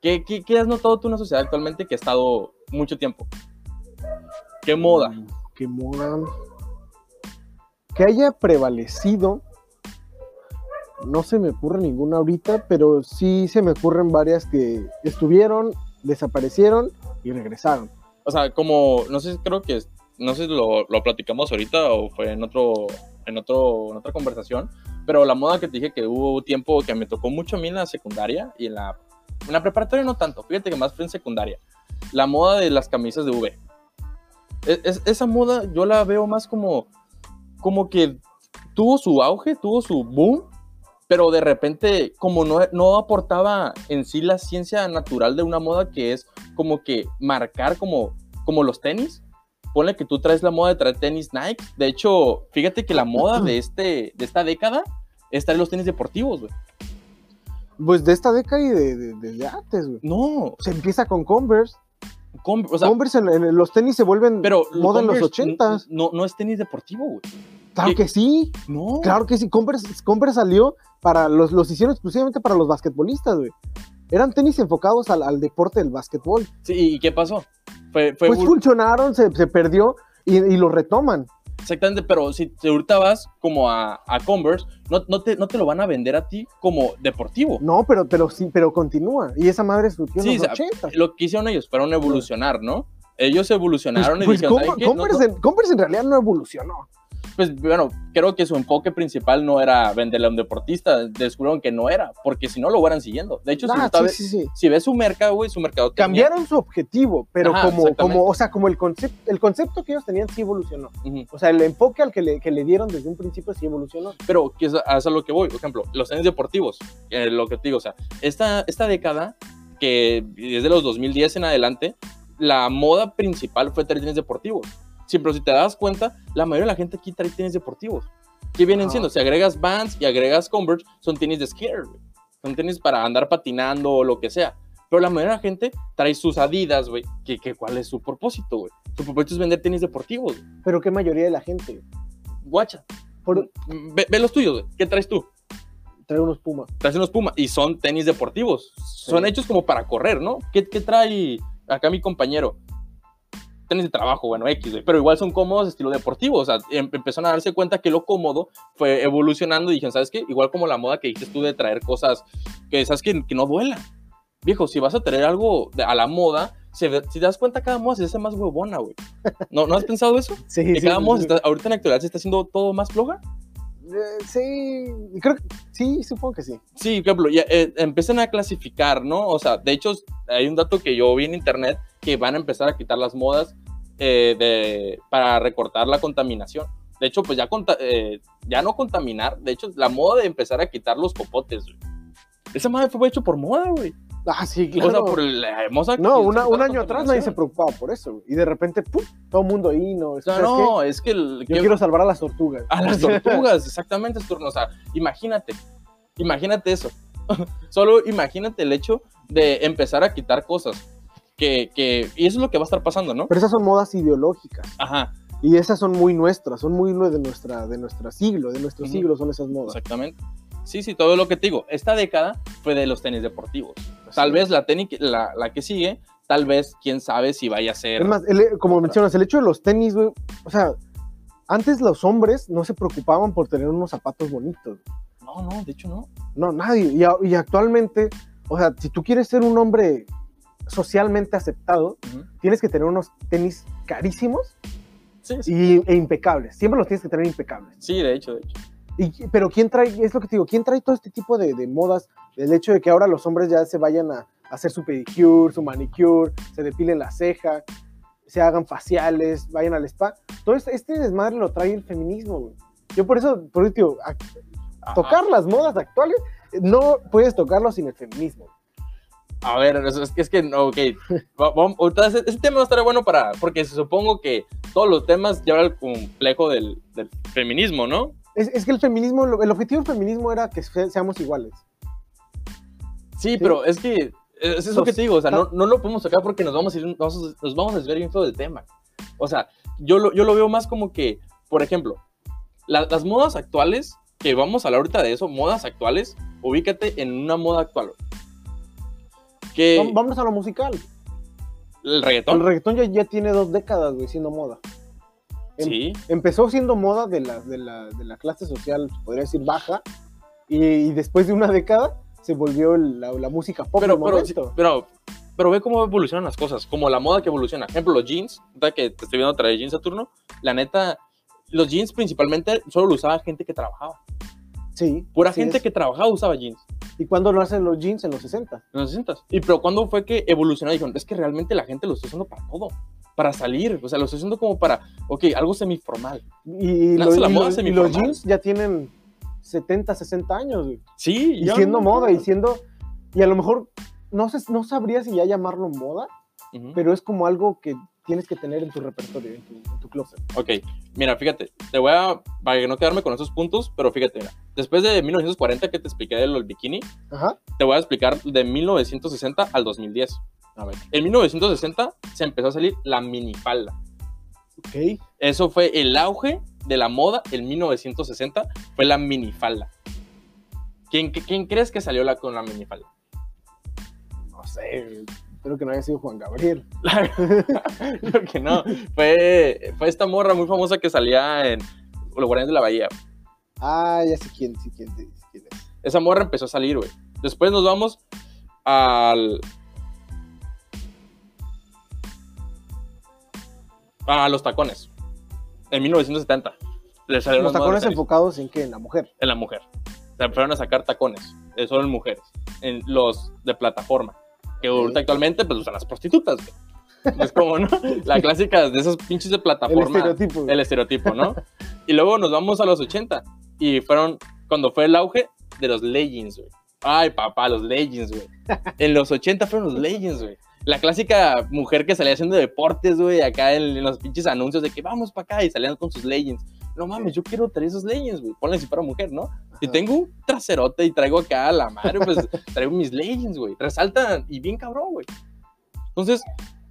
¿Qué, qué, qué has notado tú en una sociedad actualmente que ha estado mucho tiempo? ¿Qué moda? Mm, Que moda. Que haya prevalecido. No se me ocurre ninguna ahorita, pero sí se me ocurren varias que estuvieron, desaparecieron y regresaron. O sea, como, no sé, creo que, no sé si lo, lo platicamos ahorita o fue en otro, en otro, en otra conversación, pero la moda que te dije que hubo tiempo que me tocó mucho a mí en la secundaria y en la, en la preparatoria no tanto, fíjate que más fue en secundaria. La moda de las camisas de V. Es- es- esa moda yo la veo más como, como que tuvo su auge, tuvo su boom, pero de repente como no, no aportaba en sí la ciencia natural de una moda que es como que marcar como, como los tenis. Ponle que tú traes la moda de traer tenis Nike. De hecho, fíjate que la moda de, este, de esta década es traer los tenis deportivos, güey. Pues de esta década y de, de- desde antes, güey. No, Se empieza con Converse. com- o sea, Converse en, en los tenis se vuelven pero moda en los ochentas. No, no es tenis deportivo, güey. Claro ¿qué? que sí, No. claro que sí. Converse salió para los, los hicieron exclusivamente para los basquetbolistas, güey. Eran tenis enfocados al, al deporte del basquetbol. Sí, ¿y qué pasó? Fue, fue Pues funcionaron, se, se perdió y, y lo retoman. exactamente, pero si te ahorita vas como a, a Converse, no, no, te, no te lo van a vender a ti como deportivo. No, pero, pero sí, pero continúa. Y esa madre surgió Sí, en los o sea, 80. Lo que hicieron ellos fueron evolucionar, ¿no? Ellos evolucionaron Pues, y pues dijeron, Converse, no, En, Converse en realidad no evolucionó. Pues bueno, creo que su enfoque principal no era venderle a un deportista, descubrieron que no era, porque si no lo fueran siguiendo. De hecho, si, Ah, sí, sí, sí. si ves su mercado, güey, su mercado Cambiaron su objetivo, pero Ajá, como, como, o sea, como el concepto, el concepto que ellos tenían sí evolucionó. Ujú. O sea, el enfoque al que le, que le dieron desde un principio sí evolucionó. Pero que es a eso es a lo que voy. Por ejemplo, los tenis deportivos, eh, lo que te digo, o sea, esta, esta década, que desde los 2010 en adelante, la moda principal fue tenis deportivos. Sí, pero si te das cuenta, la mayoría de la gente aquí trae tenis deportivos. ¿Qué vienen Ajá. siendo? Si agregas Vans y agregas Converse, son tenis de skier, güey. Son tenis para andar patinando o lo que sea. Pero la mayoría de la gente trae sus Adidas, güey. que que ¿Cuál es su propósito, güey? Su propósito es vender tenis deportivos. Pero qué mayoría de la gente. Guacha. Por Ve, ve los tuyos, güey. ¿Qué traes tú? traer unos Pumas. traes unos Puma y son tenis deportivos. Son Sí. hechos como para correr, ¿no? ¿Qué, qué trae acá mi compañero? Tenis de trabajo, bueno, X, güey, pero igual son cómodos estilo deportivo. O sea, em- empezaron a darse cuenta que lo cómodo fue evolucionando y dijeron, ¿sabes qué? Igual como la moda que dijiste tú de traer cosas que, ¿sabes qué? Que no duelan. Viejo, si vas a traer algo de- a la moda, ve- si te das cuenta, cada moda se hace más huevona, güey. ¿No, ¿No has pensado eso? Sí, Que sí, cada sí, moda sí. está- ahorita en la actualidad se está haciendo todo más floja. Eh, sí, creo que sí, supongo que sí. Sí, por ejemplo, ya, eh, empiezan a clasificar, ¿no? O sea, de hecho, hay un dato que yo vi en internet que van a empezar a quitar las modas eh, de, para recortar la contaminación. De hecho, pues ya, eh, ya no contaminar, de hecho, la moda de empezar a quitar los popotes, güey. Esa madre fue hecho por moda, güey. Ah, sí, claro. O sea, por la hermosa... No, una- un año atrás nadie se preocupaba por eso, güey. Y de repente, ¡pum! Todo el mundo ahí, ¿no? O sea, ¿Sabes qué? no, es que... el- Yo que- quiero salvar a las tortugas. A las tortugas, exactamente. O sea, imagínate, imagínate eso. Solo imagínate el hecho de empezar a quitar cosas. Que, que, y eso es lo que va a estar pasando, ¿no? Pero esas son modas ideológicas. Ajá, Y esas son muy nuestras, son muy de nuestra, de nuestra siglo, de nuestro Ujú. siglo son esas modas. exactamente. Sí, sí, todo lo que te digo. Esta década fue de los tenis deportivos. Tal vez la, tenis, la, la que sigue, tal vez, quién sabe si vaya a ser. Es más, el- como mencionas, el hecho de los tenis, güey, o sea, antes los hombres no se preocupaban por tener unos zapatos bonitos. No, no, de hecho no. No, nadie. Y actualmente, o sea, si tú quieres ser un hombre socialmente aceptado, tienes que tener unos tenis carísimos Sí, sí. y, e impecables. Siempre los tienes que tener impecables. Sí, de hecho, de hecho. Y, pero ¿quién trae, es lo que te digo, quién trae todo este tipo de, de modas? El hecho de que ahora los hombres ya se vayan a, a hacer su pedicure, su manicure, se depilen la ceja, se hagan faciales, vayan al spa. Todo este, este desmadre lo trae el feminismo, güey. Yo por eso, por eso, a- tocar las modas actuales, no puedes tocarlo sin el feminismo. A ver, es, es que, ok. Vamos- ahorita ese, tema va a estar bueno para. Porque supongo que todos los temas llevan el complejo del, del feminismo, ¿no? Es, es que el feminismo, el objetivo del feminismo era que se- seamos iguales. Sí, pero es que. Es eso Los- que te digo, o sea, no, no lo podemos tocar porque nos vamos a ir, nos, nos vamos a desviar bien feo del tema. O sea, yo lo, yo lo veo más como que, por ejemplo, la- las modas actuales, que vamos a hablar ahorita de eso, modas actuales, ubícate en una moda actual. Que Vam- Vámonos a lo musical. el El reggaetón. reggaetón ya, ya tiene dos décadas, güey, siendo moda. Em- Sí, empezó siendo moda de la, de la, de la clase social, podría decir, baja, y, y después de una década se volvió la, la música pop pero, pero, pero, pero ve cómo evolucionan las cosas, como la moda que evoluciona. Por ejemplo, los jeans, que te estoy viendo traer jeans a turno, la neta, los jeans principalmente solo lo usaba gente que trabajaba. Sí. Pura gente es. que trabajaba usaba jeans. ¿Y cuándo lo hacen los jeans? En los 60. en los 60. Y pero cuando fue que evolucionó, dijeron, es que realmente la gente lo está usando para todo, para salir, o sea, lo está usando como para, ok, algo semiformal. Y, lo- la y moda lo- y semiformal. los jeans ya tienen 70, 60 años, güey. Sí, Y ya siendo no- moda, y siendo... Y a lo mejor, no, sé, no sabría si ya llamarlo moda, pero es como algo que tienes que tener en tu repertorio, en tu, en tu closet. Ok, mira, fíjate, te voy a, para no quedarme con esos puntos, pero fíjate, mira, después de 1940 que te expliqué del del bikini, Ajá. te voy a explicar de 1960 al 2010. A ver, en 1960 se empezó a salir la minifalda. Ok. Eso fue el auge de la moda en 1960, fue la minifalda. ¿Quién, quién crees que salió la, con la minifalda? No sé, espero que no haya sido Juan Gabriel. Creo que no. Fue, fue esta morra muy famosa que salía en Los Guardianes de la Bahía. Ah, ya sé quién, sí, quién, sí, quién es. Esa morra empezó a salir, güey. Después nos vamos al. A los tacones. En 1970. Le salieron Los tacones enfocados en qué? En la mujer. en la mujer. Se empezaron a sacar tacones. eh, solo en mujeres. En los de plataforma. Que ahorita actualmente pues usan las prostitutas, güey. Es como, ¿no? La clásica de esos pinches de El plataforma estereotipo. güey. el estereotipo, ¿no? y luego nos vamos a los 80 y fueron cuando fue el auge de los leggings, güey. Ay, papá, los leggings, güey. En los 80 fueron los leggings, güey. La clásica mujer que salía haciendo deportes, güey, acá en, en los pinches anuncios de que vamos para acá y salían con sus leggings. No mames, yo quiero traer esos leggings, güey. Ponle si fuera mujer, ¿no? Si Ajá. tengo un traserote y traigo acá a la madre, pues traigo mis leggings, güey. Resaltan y bien cabrón, güey. Entonces,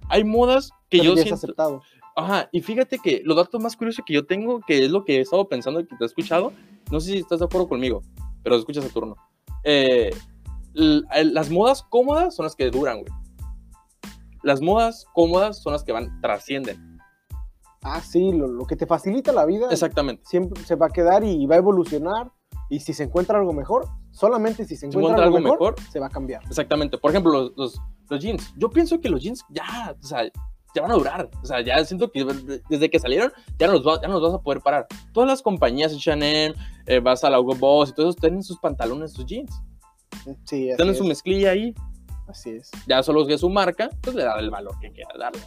hay modas que Pero yo siento... aceptado. Ajá, y fíjate que los datos más curiosos que yo tengo, que es lo que he estado pensando y que te he escuchado, no sé si estás de acuerdo conmigo, pero escuchas a turno. Eh, las modas cómodas son las que duran, güey. Las modas cómodas son las que van, trascienden. Ah, sí, lo, lo que te facilita la vida Exactamente. siempre se va a quedar y va a evolucionar. Y si se encuentra algo mejor, solamente si se encuentra, encuentra algo, algo mejor, mejor. se va a cambiar. Exactamente. Por ejemplo, los, los, los jeans. Yo pienso que los jeans ya, o sea, ya van a durar. O sea, ya siento que desde que salieron ya no los, va- ya no los vas a poder parar. Todas las compañías, Chanel, eh, vas a la Hugo Boss y todos tienen sus pantalones, sus jeans. Sí, así Tienen es. su mezclilla ahí. Así es. Ya solo que su marca, pues le da el valor que quiera darle.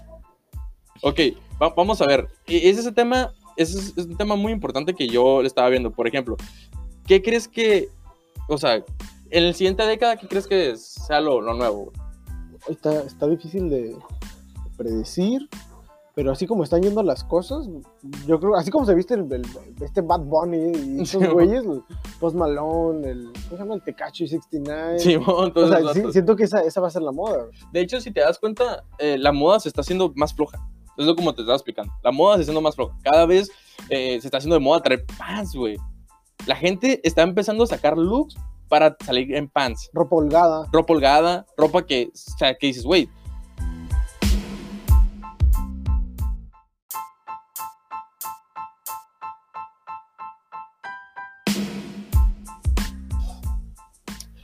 Ok, va- vamos a ver. E- Es ese tema, ese es, es un tema muy importante que yo le estaba viendo. Por ejemplo, ¿qué crees que, o sea, en la siguiente década, qué crees que sea lo, lo nuevo? Está, está difícil de predecir, pero así como están yendo las cosas, yo creo, así como se viste el, el- este Bad Bunny y esos Sí, güeyes, Post Malone, el, ¿cómo se llama? El Tecachi 69. Simón, o todos sea, esos sí, vatos. siento que esa, esa va a ser la moda. De hecho, si te das cuenta, eh, la moda se está haciendo más floja. Es lo como te estaba explicando. La moda se está haciendo más floja. Cada vez eh, se está haciendo de moda traer pants, güey. La gente está empezando a sacar looks para salir en pants. Ropa holgada. Ropa holgada, ropa que, o sea, que dices, güey.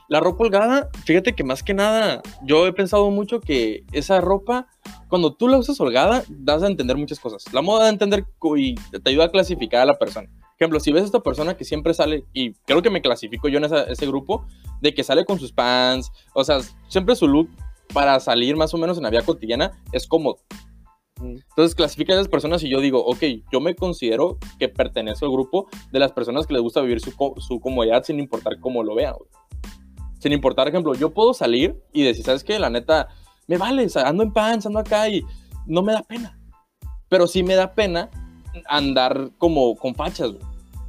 La ropa holgada, fíjate que más que nada, yo he pensado mucho que esa ropa, cuando tú la usas holgada, das a entender muchas cosas. La moda da a entender y te ayuda a clasificar a la persona. Ejemplo, si ves a esta persona que siempre sale, y creo que me clasifico yo en esa- ese grupo, de que sale con sus pants, o sea, siempre su look para salir más o menos en la vida cotidiana es cómodo. Mm. Entonces clasifica a esas personas y yo digo, ok, yo me considero que pertenezco al grupo de las personas que les gusta vivir su, su comodidad sin importar cómo lo vean. Sin importar, ejemplo, yo puedo salir y decir, ¿sabes qué? La neta, me vale, o sea, ando en pants, ando acá y no me da pena. Pero sí me da pena andar como con fachas, güey.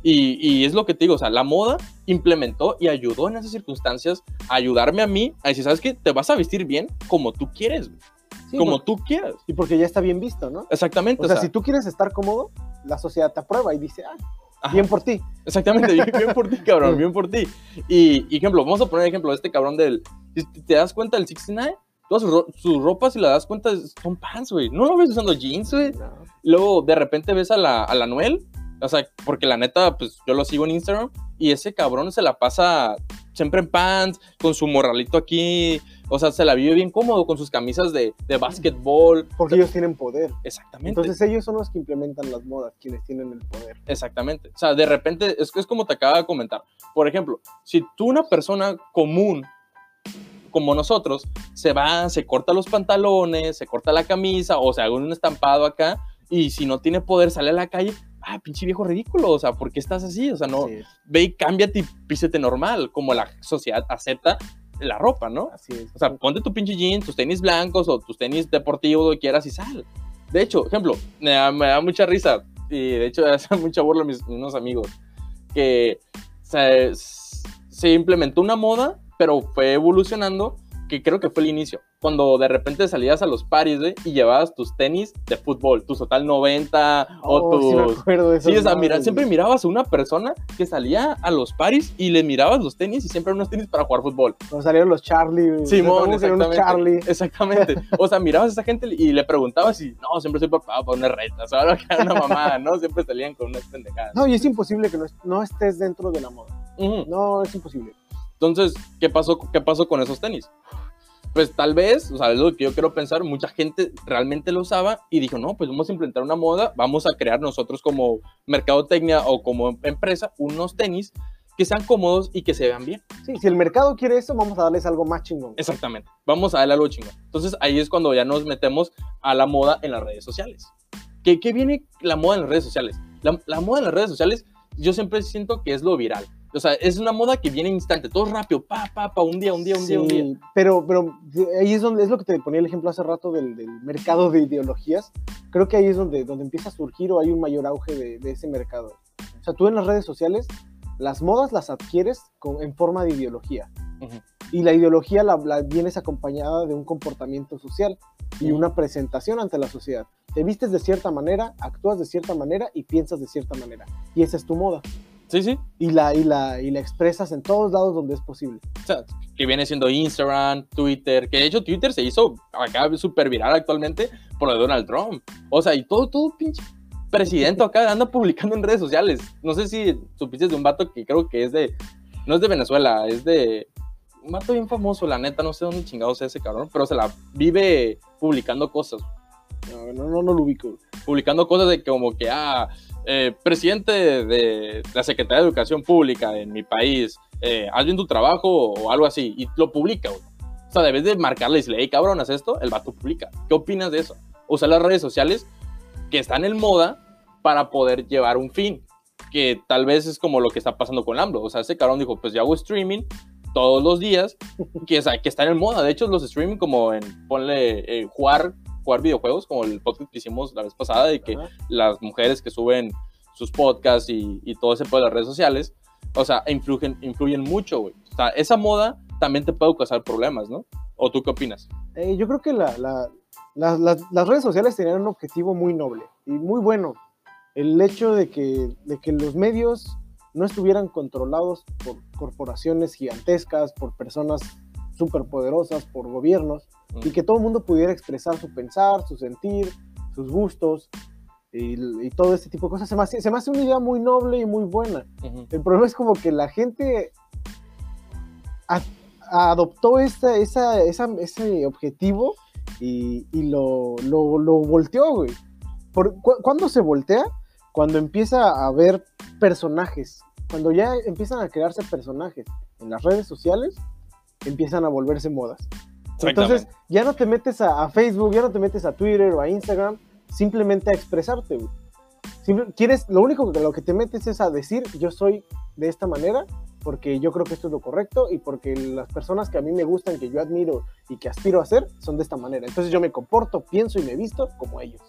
Y, y es lo que te digo, o sea, la moda implementó y ayudó en esas circunstancias a ayudarme a mí a decir, ¿sabes qué? Te vas a vestir bien como tú quieres, güey. Sí, como por- tú quieras. y porque ya está bien visto, ¿no? Exactamente. O sea, si tú quieres estar cómodo, la sociedad te aprueba y dice, ah, ajá. bien por ti. Exactamente, bien, bien por ti, cabrón, bien por ti. Y, ejemplo, vamos a poner ejemplo de este cabrón del. Te das cuenta del 69, todas sus, ro- sus ropas, si la das cuenta, son pants, güey. No lo ves usando jeans, güey. No. Luego, de repente ves a la, a la Noel, o sea, porque la neta, pues yo lo sigo en Instagram, y ese cabrón se la pasa siempre en pants, con su morralito aquí, o sea, se la vive bien cómodo con sus camisas de, de básquetbol. Porque ellos tienen poder. Exactamente. Entonces ellos son los que implementan las modas, quienes tienen el poder. Exactamente. O sea, de repente, es, es como te acaba de comentar. Por ejemplo, si tú, una persona común como nosotros, se va, se corta los pantalones, se corta la camisa o se haga un estampado acá, y si no tiene poder, sale a la calle, ah, pinche viejo ridículo, o sea, ¿por qué estás así? O sea, no, ve y cámbiate y písete normal, como la sociedad acepta la ropa, ¿no? así es. O sea, ponte tu pinche jeans, tus tenis blancos o tus tenis deportivos, lo que quieras y sal. De hecho, ejemplo, me da, me da mucha risa y de hecho hace mucha burla a mis unos amigos que se, se implementó una moda, pero fue evolucionando, que creo que fue el inicio. Cuando de repente salías a los paris, güey, y llevabas tus tenis de fútbol, tus Total 90 o Oh, sí me tus... acuerdo de Sí, o sea, mira, siempre mirabas a una persona que salía a los paris y le mirabas los tenis y siempre eran unos tenis para jugar fútbol. Cuando salieron los Charlie. Simón, exactamente. Charlie. Exactamente. O sea, mirabas a esa gente y le preguntabas y no, siempre soy papá para unas retas. Ahora que era una mamada, ¿no? Siempre salían con unas pendejadas. No, y es imposible que no, no estés dentro de la moda. Ujú. No, es imposible. Entonces, ¿qué pasó, ¿qué pasó con esos tenis? Pues tal vez, o sea, es lo que yo quiero pensar, mucha gente realmente lo usaba y dijo, no, pues vamos a implementar una moda, vamos a crear nosotros como mercadotecnia o como empresa unos tenis que sean cómodos y que se vean bien. Sí, si el mercado quiere eso, vamos a darles algo más chingón. Exactamente. Vamos a darle algo chingón. Entonces ahí es cuando ya nos metemos a la moda en las redes sociales. ¿Qué, qué viene la moda en las redes sociales? La, la moda en las redes sociales, yo siempre siento que es lo viral. O sea, es una moda que viene instante, todo rápido, pa, pa, pa, un día, un día, un día, un día. Sí, Pero, pero de- ahí es donde es lo que te ponía el ejemplo hace rato del, del mercado de ideologías. Creo que ahí es donde, donde empieza a surgir o hay un mayor auge de, de ese mercado. O sea, tú en las redes sociales, las modas las adquieres con- en forma de ideología. Y la ideología la, la vienes acompañada de un comportamiento social y una presentación ante la sociedad. Te vistes de cierta manera, actúas de cierta manera y piensas de cierta manera. Y esa es tu moda. Sí, sí. Y la, y la, y la expresas en todos lados donde es posible. O sea, que viene siendo Instagram, Twitter, que de hecho Twitter se hizo acá súper viral actualmente por lo de Donald Trump. O sea, y todo, todo pinche presidente acá anda publicando en redes sociales. No sé si supiste de un vato que creo que es de, no es de Venezuela, es de un vato bien famoso, la neta, no sé dónde chingados es ese cabrón, pero se la vive publicando cosas. No, no, no, no lo ubico. Publicando cosas de como que, ah, eh, presidente de la Secretaría de Educación Pública en mi país, eh, haz tu trabajo o algo así, y lo publica, güey. O sea, debes de marcarle y decirle, hey, cabrón, haz esto, el vato publica. ¿Qué opinas de eso? Usar las redes sociales que están en moda para poder llevar un fin, que tal vez es como lo que está pasando con AMLO. O sea, ese cabrón dijo, pues yo hago streaming todos los días, que, o sea, que en moda. De hecho, los streaming como en, ponle, eh, jugar, jugar videojuegos, como el podcast que hicimos la vez pasada, de que Ajá. las mujeres que suben sus podcasts y, y todo ese por las redes sociales, o sea, influyen, influyen mucho, güey. O sea, esa moda también te puede causar problemas, ¿no? ¿O tú qué opinas? Eh, yo creo que la- la- la- las- las redes sociales tenían un objetivo muy noble y muy bueno. El hecho de que, de que los medios no estuvieran controlados por corporaciones gigantescas, por personas superpoderosas, por gobiernos, y que todo el mundo pudiera expresar su pensar, su sentir, sus gustos y, y todo este tipo de cosas. Se me, hace, se me hace una idea muy noble y muy buena. El problema es como que la gente a- adoptó esta, esa, esa- ese objetivo y, y lo, lo, lo volteó, güey. Por, cu- ¿Cuándo se voltea? Cuando empieza a haber personajes. Cuando ya empiezan a crearse personajes en las redes sociales, empiezan a volverse modas. Entonces, ya no te metes a, a Facebook, ya no te metes a Twitter o a Instagram simplemente a expresarte, güey. Simple- quieres, lo único que lo que te metes es a decir, yo soy de esta manera, porque yo creo que esto es lo correcto y porque las personas que a mí me gustan, que yo admiro y que aspiro a ser, son de esta manera. Entonces yo me comporto, pienso y me visto como ellos.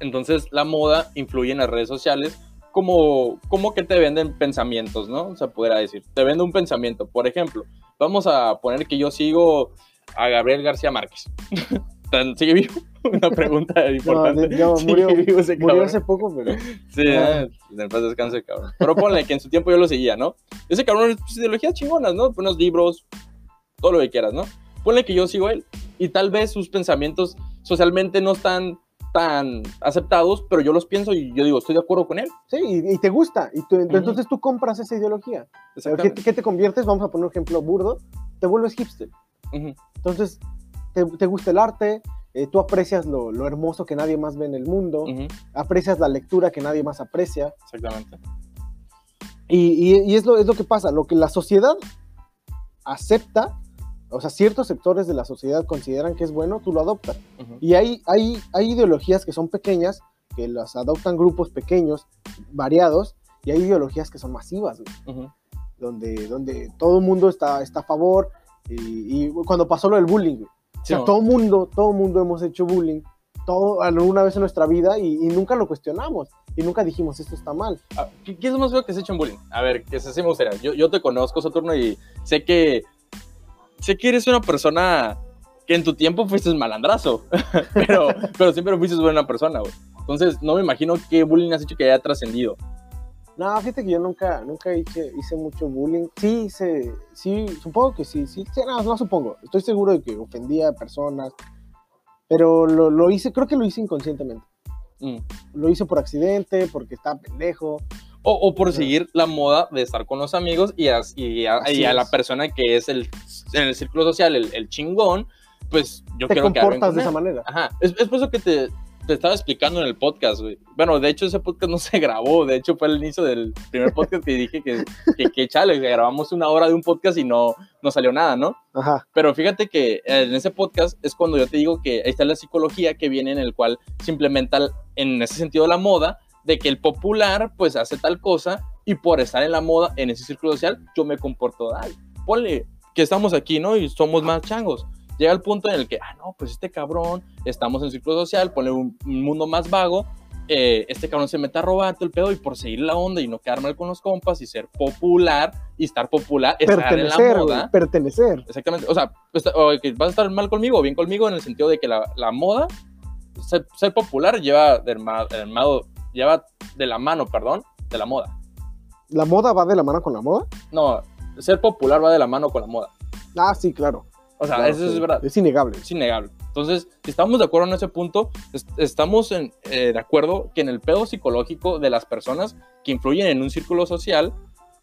Entonces, la moda influye en las redes sociales como, como que te venden pensamientos, ¿no? O sea, pudiera decir, te vende un pensamiento. Por ejemplo, vamos a poner que yo sigo a Gabriel García Márquez. ¿Sigue vivo? Una pregunta No, importante. no, ¿Sigue murió, vivo ese murió hace poco, pero Sí, Ah. eh, en paz descanse, cabrón. Pero ponle que en su tiempo yo lo seguía, ¿no? Ese cabrón es ideologías chingonas, ¿no? Unos libros, todo lo que quieras, ¿no? Ponle que yo sigo a él. Y tal vez sus pensamientos socialmente no están tan aceptados, pero yo los pienso y yo digo, estoy de acuerdo con él. sí, y, y te gusta. Y tú- entonces tú compras esa ideología. ¿Qué, qué te conviertes? Vamos a poner un ejemplo burdo. Te vuelves hipster. Entonces, te, te gusta el arte, eh, tú aprecias lo, lo hermoso que nadie más ve en el mundo, aprecias la lectura que nadie más aprecia. Exactamente. Y, y- y es, lo, es lo que pasa, lo que la sociedad acepta, o sea, ciertos sectores de la sociedad consideran que es bueno, tú lo adoptas. Ujú. Y hay, hay, hay ideologías que son pequeñas, que las adoptan grupos pequeños, variados, y hay ideologías que son masivas, güey, Ujú. donde, donde todo el mundo está, está a favor. Y, y cuando pasó lo del bullying, güey, o Sí, sea, ¿no? todo mundo, todo mundo hemos hecho bullying, todo, alguna vez en nuestra vida, y, y nunca lo cuestionamos, y nunca dijimos, esto está mal. Ah, ¿Qué, es lo más feo que se ha hecho en bullying? A ver, que se sí me gustaría. Yo, yo te conozco, Saturno, y sé que. Sé que eres una persona que en tu tiempo fuiste malandrazo. pero, pero siempre fuiste buena persona, güey. Entonces, no me imagino qué bullying has hecho que haya trascendido. No, fíjate que yo nunca, nunca hice, hice mucho bullying. Sí, hice, sí, supongo que sí, sí, sí, no, no supongo. Estoy seguro de que ofendía a personas, pero lo, lo hice, creo que lo hice inconscientemente. Mm. Lo hice por accidente, porque estaba pendejo. O, o por seguir la moda de estar con los amigos y a, y a, y a la persona que es el, en el círculo social, el, el chingón, pues yo Te quiero que comportas con de él. esa manera. Ajá, es, es por eso que te, te estaba explicando en el podcast, güey. Bueno, de hecho ese podcast no se grabó, de hecho fue el inicio del primer podcast que dije que, que, que chale, que grabamos una hora de un podcast y no, no salió nada, ¿no? Ajá. Pero fíjate que en ese podcast es cuando yo te digo que ahí está la psicología que viene en el cual se implementa en ese sentido la moda, de que el popular pues hace tal cosa y por estar en la moda, en ese círculo social, yo me comporto tal. Ponle que estamos aquí, ¿no? Y somos más changos. Llega el punto en el que, ah, no, pues este cabrón, estamos en círculo social, ponle un, un mundo más vago, eh, este cabrón se mete a robar todo el pedo y por seguir la onda y no quedar mal con los compas y ser popular y estar popular, estar en la Pertenecer, moda. güey, pertenecer. Exactamente. O sea, o que vas a estar mal conmigo o bien conmigo en el sentido de que la, la moda, ser, ser popular lleva herma- hermano- lleva de la mano, perdón, de la moda. ¿La moda va de la mano con la moda? No, ser popular va de la mano con la moda. Ah, sí, claro. O sea, claro, eso sí. es verdad. Es innegable. Es innegable. Entonces, si estamos de acuerdo en ese punto, es- estamos en, eh, de acuerdo que en el pedo psicológico de las personas que influyen en un círculo social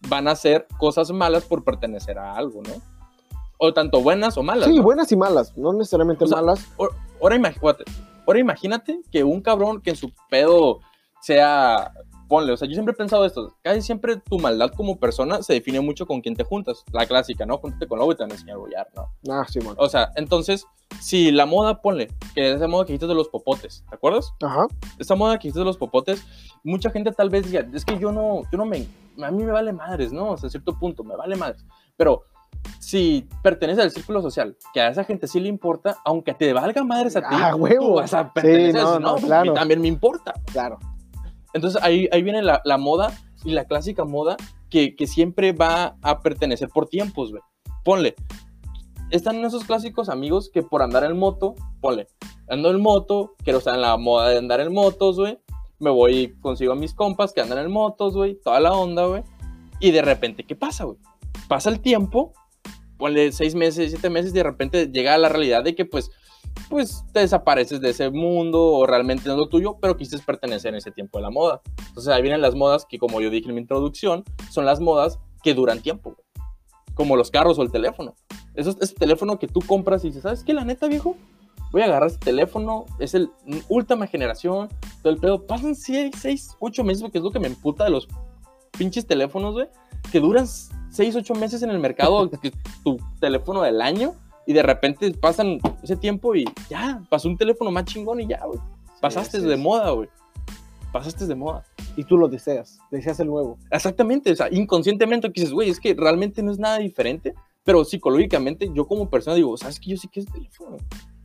van a hacer cosas malas por pertenecer a algo, ¿no? O tanto buenas o malas. Sí, ¿no? buenas y malas, no necesariamente O sea, malas. Ahora imagínate, Ahora imagínate que un cabrón que en su pedo sea ponle, o sea, yo siempre he pensado esto, casi siempre tu maldad como persona se define mucho con quién te juntas, la clásica, ¿no? Júntate con lobo y te van a enseñar a bollar, ¿no? Ah, sí, man. O sea, entonces, si la moda, ponle, que es esa moda que dijiste de los popotes, ¿te acuerdas? Ajá. Esa moda que dijiste de los popotes, mucha gente tal vez diga, es que yo no, yo no me, a mí me vale madres, ¿no? O sea, a cierto punto, me vale madres, pero si perteneces al círculo social, que a esa gente sí le importa, aunque te valga madres a ti, Ah, huevo. tú vas a pertenecer, no, no, no, Pues, claro. también me importa. Claro. Entonces ahí, ahí viene la, la moda y la clásica moda que, que siempre va a pertenecer por tiempos, güey. Ponle, están esos clásicos amigos que por andar en moto, ponle, ando en moto, quiero estar en la moda de andar en motos, güey. Me voy consigo a mis compas que andan en motos, güey, toda la onda, güey. Y de repente, ¿qué pasa, güey? Pasa el tiempo, ponle seis meses, siete meses, y de repente llega la realidad de que, pues, pues te desapareces de ese mundo o realmente no es lo tuyo, pero quisiste pertenecer en ese tiempo de la moda. Entonces ahí vienen las modas que, como yo dije en mi introducción, son las modas que duran tiempo, como los carros o el teléfono. Eso es ese teléfono que tú compras y dices, ¿sabes qué? La neta, viejo, voy a agarrar este teléfono, es el última generación, todo el pedo. Pasan 6, 6, 8 meses, porque es lo que me emputa de los pinches teléfonos, güey, que duran 6, 8 meses en el mercado, que tu teléfono del año, y de repente pasan ese tiempo y ya, pasó un teléfono más chingón y ya, güey. Pasaste sí, de sí. moda, güey. Pasaste de moda. Y tú lo deseas, deseas el nuevo. Exactamente, o sea, inconscientemente que dices, güey, es que realmente no es nada diferente, pero psicológicamente yo como persona digo, ¿sabes qué? Yo sí quiero ese teléfono.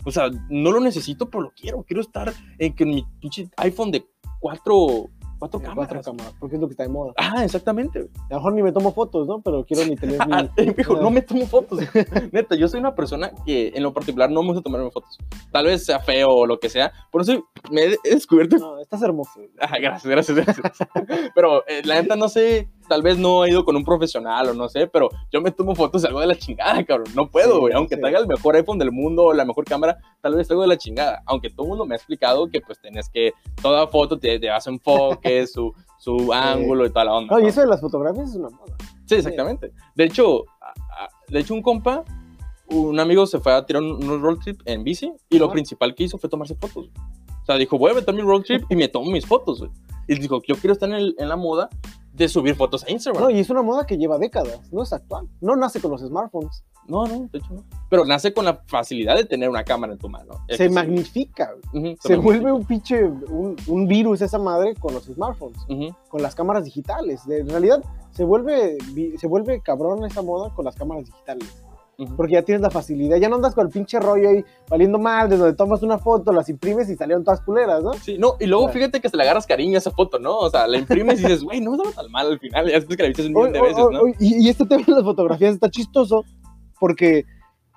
O sea, no lo necesito, pero lo quiero. Quiero estar en que mi pinche iPhone de cuatro, cuatro cámaras. Cuatro cámaras, porque es lo que está de moda. Ah, exactamente. güey. A lo mejor ni me tomo fotos, ¿no? Pero quiero ni tener Ah, viejo, no me tomo fotos. Neta, yo soy una persona que en lo particular no me gusta tomarme fotos. Tal vez sea feo o lo que sea, por eso me he he descubierto No, estás hermoso. Ah, gracias, gracias, gracias. pero eh, la neta no sé, tal vez no he ido con un profesional o no sé, pero yo me tomo fotos y algo de la chingada, cabrón. No puedo, Sí, güey. Aunque sí. traiga el mejor iPhone del mundo o la mejor cámara, tal vez algo de la chingada. Aunque todo el mundo me ha explicado que pues tenés que, toda foto te, te hace enfoque, su, su ángulo y toda la onda. No, y eso de las fotografías es una moda. Sí, exactamente. De hecho, de hecho un compa, un amigo se fue a tirar un, un road trip en bici y lo principal que hizo fue tomarse fotos. O sea, dijo, voy a meter mi road trip y me tomo mis fotos, güey. Y dijo, yo quiero estar en, el- en la moda de subir fotos a Instagram. No, y es una moda que lleva décadas, no es actual. No nace con los smartphones. No, no, de hecho no. Pero nace con la facilidad de tener una cámara en tu mano. Se magnifica. Se magnifica. vuelve un pinche, un, un virus esa madre con los smartphones, con las cámaras digitales. De- en realidad, se vuelve, se vuelve cabrón esa moda con las cámaras digitales. Porque ya tienes la facilidad, ya no andas con el pinche rollo ahí valiendo mal, de donde tomas una foto, las imprimes y salieron todas culeras, ¿no? Sí, no, y luego Claro. fíjate que se le agarras cariño a esa foto, ¿no? O sea, la imprimes y dices, güey, no me estaba tan mal al final. Ya después que la viste un millón de veces, ¿no? y, y este tema de las fotografías está chistoso porque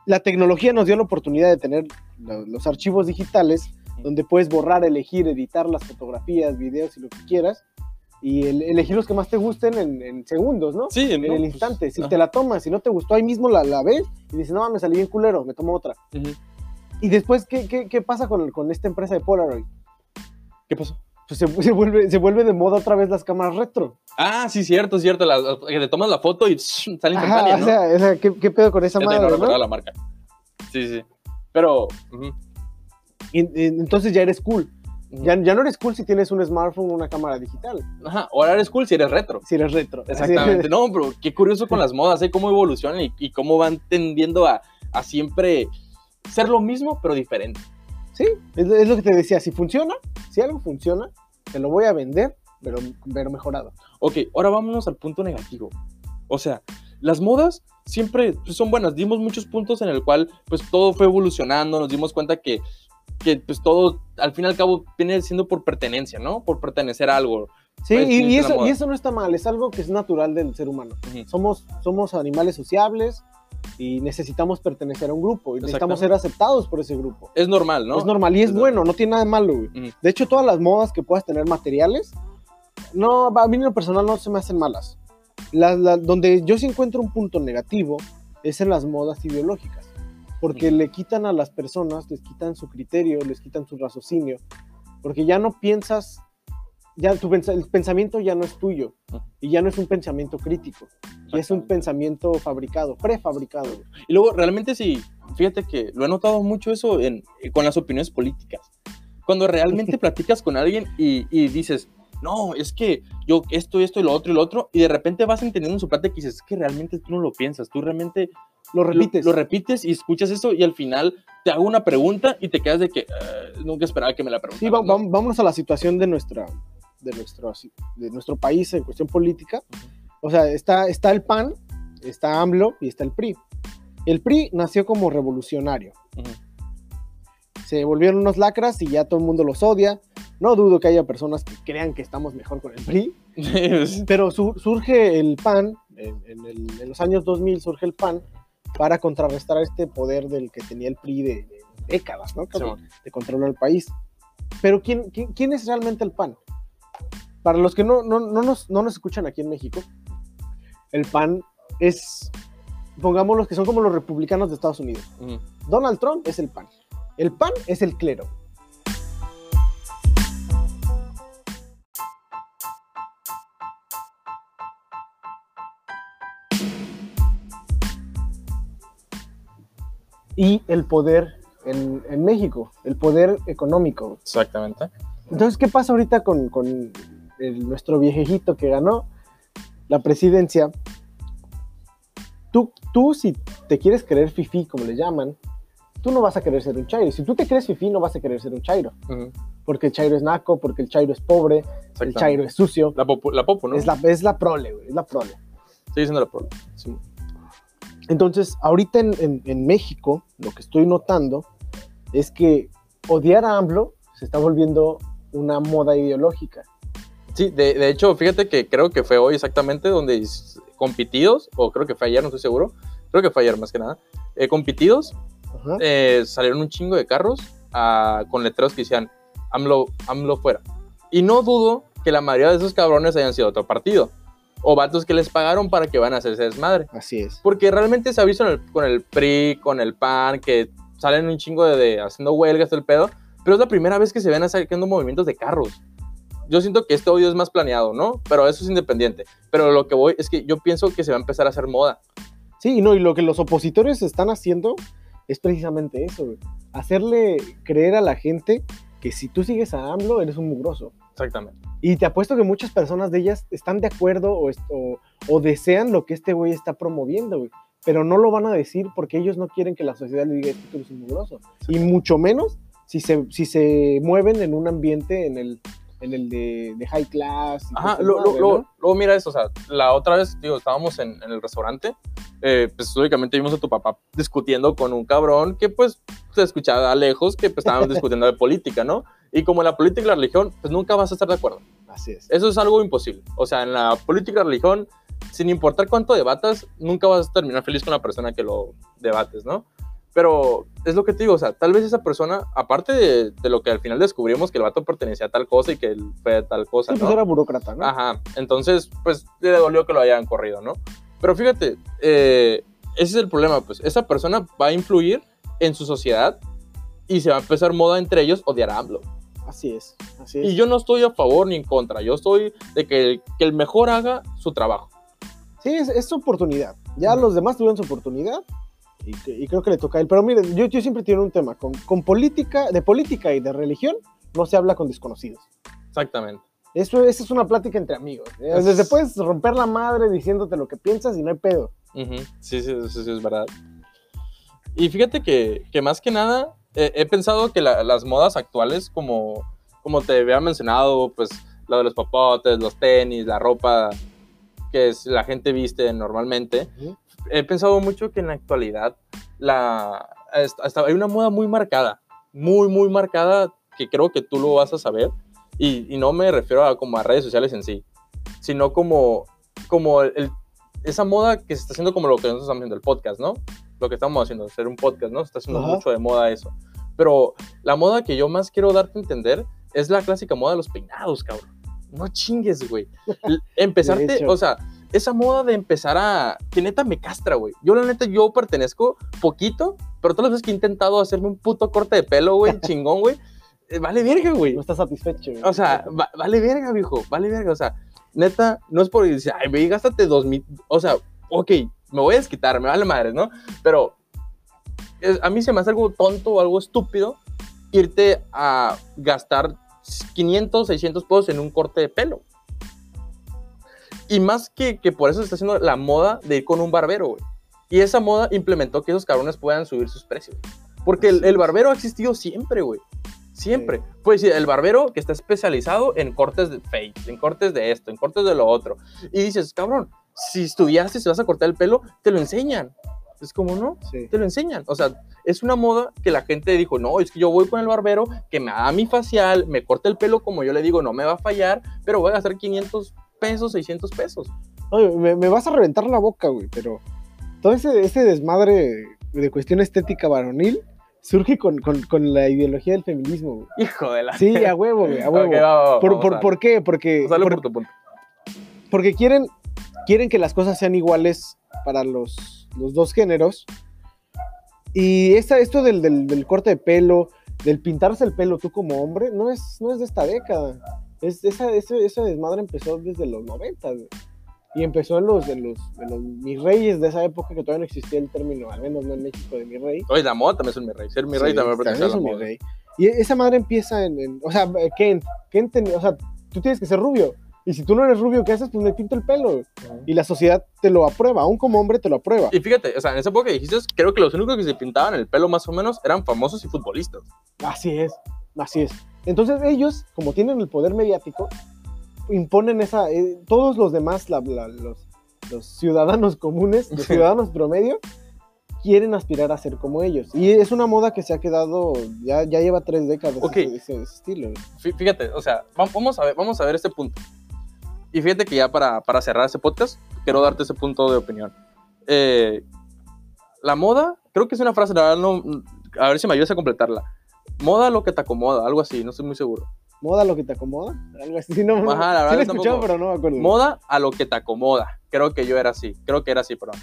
la tecnología nos dio la oportunidad de tener lo- los archivos digitales donde puedes borrar, elegir, editar las fotografías, videos y lo que quieras y el- elegir los que más te gusten en, en segundos, ¿no? Sí, En no, el pues, instante. Si ajá. te la tomas, si no te gustó, ahí mismo la, la ves y dices, no, me salí bien culero, me tomo otra. Ujú. Y después, ¿qué, qué, qué pasa con, con esta empresa de Polaroid? ¿Qué pasó? Pues se, se vuelve, se vuelve de moda otra vez las cámaras retro. Ah, sí, cierto, cierto. las- las- que te tomas la foto y sale Ajá, instantánea, o ¿no? sea, o sea, ¿qué, qué pedo con esa Ya madre, no? la marca. Sí, sí. Pero. ujú, Y- y entonces ya eres cool. Ya, ya no eres cool si tienes un smartphone o una cámara digital, Ajá, ahora eres cool si eres retro. si eres retro. Exactamente. No, pero qué curioso con las modas, ¿eh? Cómo evolucionan y, y cómo van tendiendo a, a siempre ser lo mismo, pero diferente. Sí, es, es lo que te decía, si funciona, si algo funciona, te lo voy a vender, pero, pero mejorado. Ok, ahora vámonos al punto negativo. O sea, las modas siempre pues, son buenas. Dimos muchos puntos en el cual pues todo fue evolucionando, nos dimos cuenta que, que pues todo al fin y al cabo viene siendo por pertenencia, ¿no? Por pertenecer a algo. Sí, Pues, y, la eso, y eso no está mal, es algo que es natural del ser humano. Somos, somos animales sociables y necesitamos pertenecer a un grupo y necesitamos ser aceptados por ese grupo. Es normal, ¿no? Es normal y es Es bueno, no tiene nada de malo. güey. De hecho, todas las modas que puedas tener materiales, no, a mí en lo personal no se me hacen malas. Las- la- donde yo sí encuentro un punto negativo es en las modas ideológicas, porque Ujú. le quitan a las personas, les quitan su criterio, les quitan su raciocinio, porque ya no piensas, ya tu pens- el pensamiento ya no es tuyo Ujú. y ya no es un pensamiento crítico, es un pensamiento fabricado, prefabricado. Y luego, realmente sí, fíjate que lo he notado mucho eso en, con las opiniones políticas. Cuando realmente platicas con alguien y, y dices, no, es que yo esto, esto y lo otro y lo otro, y de repente vas entendiendo en su plática y dices, es que realmente tú no lo piensas, tú realmente Lo repites. lo, repites y escuchas esto y al final te hago una pregunta y te quedas de que "Eh, nunca esperaba que me la Sí, va- ¿no? va- vámonos a la situación de, nuestra, de, nuestro, de nuestro país en cuestión política. O sea, está, está el PAN, está AMLO y está el PRI. El PRI nació como revolucionario. Se volvieron unos lacras y ya todo el mundo los odia. No dudo que haya personas que crean que estamos mejor con el PRI, pero su- surge el PAN, en, en el- en los años 2000 surge el PAN para contrarrestar este poder del que tenía el PRI de, de décadas, ¿no? Simón. de controlar el país. Pero ¿quién, quién, quién es realmente el PAN? Para los que no, no, no nos, no nos escuchan aquí en México, el PAN es, pongamos los que son como los republicanos de Estados Unidos. Ujú. Donald Trump es el PAN. El PAN es el clero. Y el poder en, en México, el poder económico. Exactamente. Entonces, ¿qué pasa ahorita con, con el- nuestro viejejito que ganó la presidencia? Tú, tú, si te quieres creer fifí, como le llaman, tú no vas a querer ser un chairo. Si tú te crees fifí, no vas a querer ser un chairo. Ujú. Porque el chairo es naco, porque el chairo es pobre, el chairo es sucio. La popu, la popu, ¿no? Es la, es la prole, güey, es la prole. Sigue siendo la popu. Sí. Entonces, ahorita en, en- en México, lo que estoy notando es que odiar a AMLO se está volviendo una moda ideológica. Sí, de, de hecho, fíjate que creo que fue hoy exactamente donde compitidos, o creo que fue ayer, no estoy seguro, creo que fue ayer más que nada, eh, compitidos, eh, salieron un chingo de carros ah, con letreros que decían AMLO, AMLO fuera. Y no dudo que la mayoría de esos cabrones hayan sido otro partido, o vatos que les pagaron para que van a hacerse desmadre. Así es. Porque realmente se ha visto en el- con el PRI, con el PAN, que salen un chingo de, de haciendo huelgas, todo el pedo. Pero es la primera vez que se ven haciendo movimientos de carros. Yo siento que este odio es más planeado, ¿no? Pero eso es independiente. Pero lo que voy es que yo pienso que se va a empezar a hacer moda. Sí, no, y lo que los opositores están haciendo es precisamente eso, güey. Hacerle creer a la gente que si tú sigues a AMLO, eres un mugroso. Exactamente. Y te apuesto que muchas personas de ellas están de acuerdo o, o- o desean lo que este güey está promoviendo, güey. Pero no lo van a decir porque ellos no quieren que la sociedad le diga "Es que tú eres un mugroso. Y mucho menos si se, si se mueven en un ambiente en el, en el de, de high class. Ajá, lo- madre, lo- ¿no? luego mira eso, o sea, la otra vez, digo, estábamos en, en el restaurante, eh, pues lógicamente vimos a tu papá discutiendo con un cabrón que pues se escuchaba a lejos que pues, estaban discutiendo de política, ¿no? Y como en la política y la religión, pues nunca vas a estar de acuerdo. Así es. Eso es algo imposible. O sea, en la política y la religión, sin importar cuánto debatas, nunca vas a terminar feliz con la persona que lo debates, ¿no? Pero es lo que te digo, o sea, tal vez esa persona, aparte de, de lo que al final descubrimos que el vato pertenecía a tal cosa y que él fue tal cosa, Sí, ¿no? pues era burócrata, ¿no? Ajá, entonces, pues le dolió que lo hayan corrido, ¿no? Pero fíjate, eh, ese es el problema, pues esa persona va a influir en su sociedad y se va a empezar moda entre ellos odiar a AMLO. Así es. Así es. Y yo no estoy a favor ni en contra, yo estoy de que el, que el mejor haga su trabajo. Sí, es, es su oportunidad. Ya los demás tuvieron su oportunidad y, y creo que le toca a él. Pero miren, yo, yo siempre tengo un tema. Con, con política, de política y de religión, no se habla con desconocidos. Exactamente. Eso, esa es una plática entre amigos. ¿eh? Es- Desde puedes romper la madre diciéndote lo que piensas y no hay pedo. Ujú, Sí, sí, sí, sí, es verdad. Y fíjate que, que más que nada eh, he pensado que la- las modas actuales, como, como te había mencionado, pues lo de los papotes, los tenis, la ropa que es, la gente viste normalmente, Ujú. He pensado mucho que en la actualidad la, hasta- hay una moda muy marcada, muy, muy marcada, que creo que tú lo vas a saber. Y, y no me refiero a como a redes sociales en sí, sino como, como el, esa moda que se está haciendo como lo que nosotros estamos haciendo, el podcast, ¿no? Lo que estamos haciendo, hacer un podcast, ¿no? Se está haciendo Ajá. mucho de moda eso. Pero la moda que yo más quiero darte a entender es la clásica moda de los peinados, cabrón. No chingues, güey. Empezarte, o sea, esa moda de empezar a... Que neta me castra, güey. Yo la neta, yo pertenezco poquito, pero todas las veces que he intentado hacerme un puto corte de pelo, güey, chingón, güey, eh, vale verga, güey. No estás satisfecho. güey. O sea, va- vale verga, viejo, vale verga. O sea, neta, no es por decir, ay, ve, gástate dos mil. O sea, ok, me voy a desquitar, me vale madres, ¿no? Pero es- a mí se me hace algo tonto o algo estúpido irte a gastar 500, 600 pesos en un corte de pelo. Y más que, que por eso se está haciendo la moda de ir con un barbero, güey. Y esa moda implementó que esos cabrones puedan subir sus precios. Porque el, el barbero ha existido siempre, güey. Siempre. Sí. Pues sí, el barbero que está especializado en cortes de fake, en cortes de esto, en cortes de lo otro. Y dices, cabrón, si estudiaste, si vas a cortar el pelo, te lo enseñan. Es como, ¿no? Sí. Te lo enseñan. O sea, es una moda que la gente dijo, no, es que yo voy con el barbero que me haga mi facial, me corte el pelo como yo le digo, no me va a fallar, pero voy a gastar 500 pesos, 600 pesos. Oye, me, me vas a reventar la boca, güey, pero todo ese, ese desmadre de cuestión estética varonil surge con, con, con la ideología del feminismo, güey. Hijo de la... Sí, a huevo, güey, a huevo. Ok, va, va, ¿Por, por, a- por qué? Porque, por- por tu punto. porque quieren, quieren que las cosas sean iguales para los, los dos géneros. Y esta, esto del, del- del corte de pelo, del pintarse el pelo tú como hombre, no es, no es de esta década. Es, esa, ese, ese desmadre empezó desde los 90, güey. Y empezó en los, de los, de los mis reyes de esa época que todavía no existía el término, al menos no en México, de mi rey. Oye, la moda también es un mi rey. Ser mi rey Sí, también a es la un mi moda. rey. Y esa madre empieza en, en- o sea, Ken, Ken ten- o sea, tú tienes que ser rubio. Y si tú no eres rubio, ¿qué haces? Pues me pinto el pelo. Y la sociedad te lo aprueba, aún como hombre te lo aprueba. Y fíjate, o sea, en esa época que dijiste, creo que los únicos que se pintaban el pelo más o menos eran famosos y futbolistas. Así es, así es. Entonces ellos, como tienen el poder mediático, imponen esa, eh, todos los demás, la- la- los, los ciudadanos comunes, los ciudadanos promedio, quieren aspirar a ser como ellos. Y es una moda que se ha quedado, ya, ya lleva tres décadas Ok. ese, ese- estilo. Fí- Fíjate, o sea, va- vamos a ver, vamos a ver este punto. Y fíjate que ya para, para cerrar ese podcast, quiero darte ese punto de opinión. Eh, la moda, creo que es una frase, la verdad, no, a ver si me ayudas a completarla. Moda lo que te acomoda, algo así, no estoy muy seguro. ¿Moda lo que te acomoda? Algo así, no, Ajá, la verdad sí lo he escuchado, pero no me acuerdo. Moda a lo que te acomoda. Creo que yo era así, creo que era así, perdón.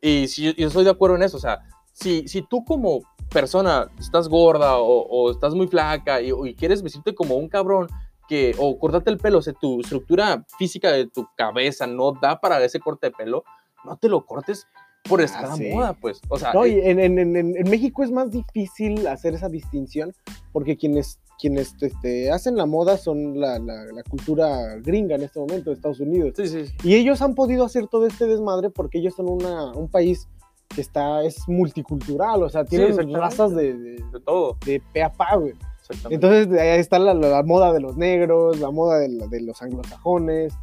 Y si, yo estoy de acuerdo en eso, o sea, si, si tú como persona estás gorda o, o estás muy flaca y, y quieres vestirte como un cabrón, que, o cortarte el pelo, o sea, tu estructura física de tu cabeza no da para ese corte de pelo, no te lo cortes por estar Ah, a sí. moda, pues. O sea, No, y en, en- en- en- México es más difícil hacer esa distinción porque quienes, quienes este, hacen la moda son la, la- la cultura gringa en este momento de Estados Unidos. sí, sí. Y ellos han podido hacer todo este desmadre porque ellos son una, un país que está, es multicultural, o sea, tienen razas de, de, de todo. de pe a pa, güey. Exactamente. Entonces ahí está la, la moda de los negros, la moda de, la- de los anglosajones,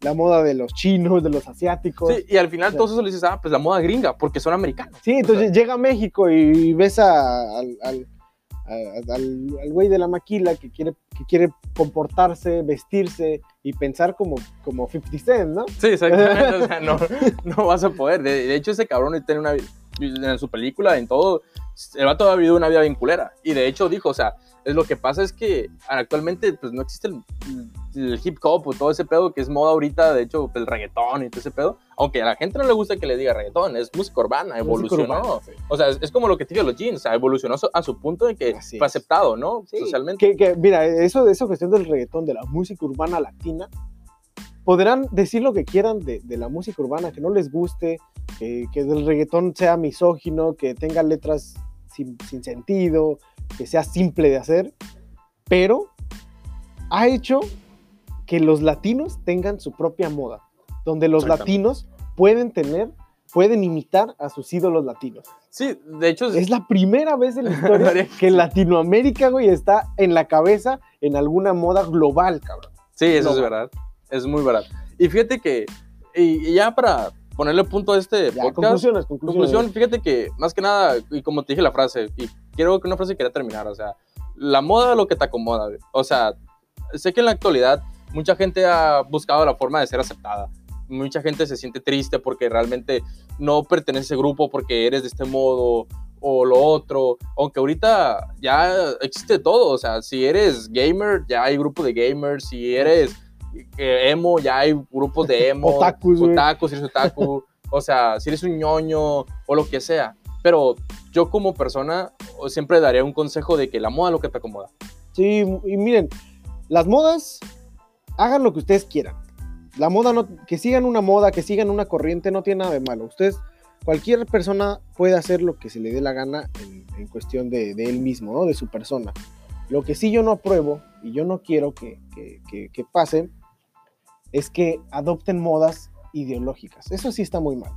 la moda de los chinos, de los asiáticos. Sí, y al final todo eso le dices, ah, pues la moda gringa, porque son americanos. Sí, entonces llega a México y ves a- al, al, al- al güey de la maquila que quiere, que quiere comportarse, vestirse y pensar como, como 50 Cent, ¿no? Sí, exactamente. o sea, no, no vas a poder. De, de hecho, ese cabrón tiene una. En su película, en todo, el vato ha vivido una vida vinculera. Y de hecho dijo, o sea, es lo que pasa es que actualmente pues no existe el, el hip hop o todo ese pedo que es moda ahorita, de hecho, el reggaetón y todo ese pedo. Aunque a la gente no le gusta que le diga reggaetón, es música urbana, evolucionó. Urbana, sí. O sea, es, es como lo que te digo los jeans, o sea, evolucionó a su- a su punto de que Así fue es. aceptado, ¿no? Sí, Socialmente. Que, que, mira, eso de esa cuestión del reggaetón, de la música urbana latina, podrán decir lo que quieran de, de la música urbana, que no les guste, que, que el reggaetón sea misógino, que tenga letras sin, sin sentido, que sea simple de hacer, pero ha hecho que los latinos tengan su propia moda, donde los latinos pueden tener, pueden imitar a sus ídolos latinos. Sí, de hecho, Es la primera vez en la historia que Latinoamérica, güey, está en la cabeza en alguna moda global, cabrón. Sí, eso No, es verdad. Es muy verdad. Y fíjate que, y, y ya para ponerle punto a este Ya, podcast, conclusiones, conclusiones. conclusión, fíjate que más que nada, y como te dije la frase, y quiero que una frase quería terminar, o sea, la moda lo que te acomoda. O sea, sé que en la actualidad mucha gente ha buscado la forma de ser aceptada. Mucha gente se siente triste porque realmente no pertenece a ese grupo porque eres de este modo o lo otro. Aunque ahorita ya existe todo. O sea, si eres gamer, ya hay grupo de gamers. Si eres eh, emo, ya hay grupos de emo. Otakus, güey. Otaku, si eres otaku. o sea, si eres un ñoño o lo que sea. Pero yo como persona siempre daría un consejo de que la moda es lo que te acomoda. Sí, y miren, las modas, hagan lo que ustedes quieran. La moda, no, que sigan una moda, que sigan una corriente, no tiene nada de malo. Ustedes, cualquier persona puede hacer lo que se le dé la gana en, en cuestión de, de él mismo, ¿no? De su persona. Lo que sí yo no apruebo y yo no quiero que, que, que, que pase es que adopten modas ideológicas. Eso sí está muy mal.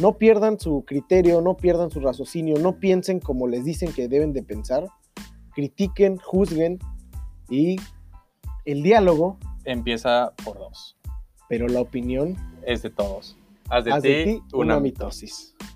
No pierdan su criterio, no pierdan su raciocinio, no piensen como les dicen que deben de pensar. Critiquen, juzguen y el diálogo, Empieza por dos. pero la opinión Es de todos. Haz de ti una una mitosis. mitosis.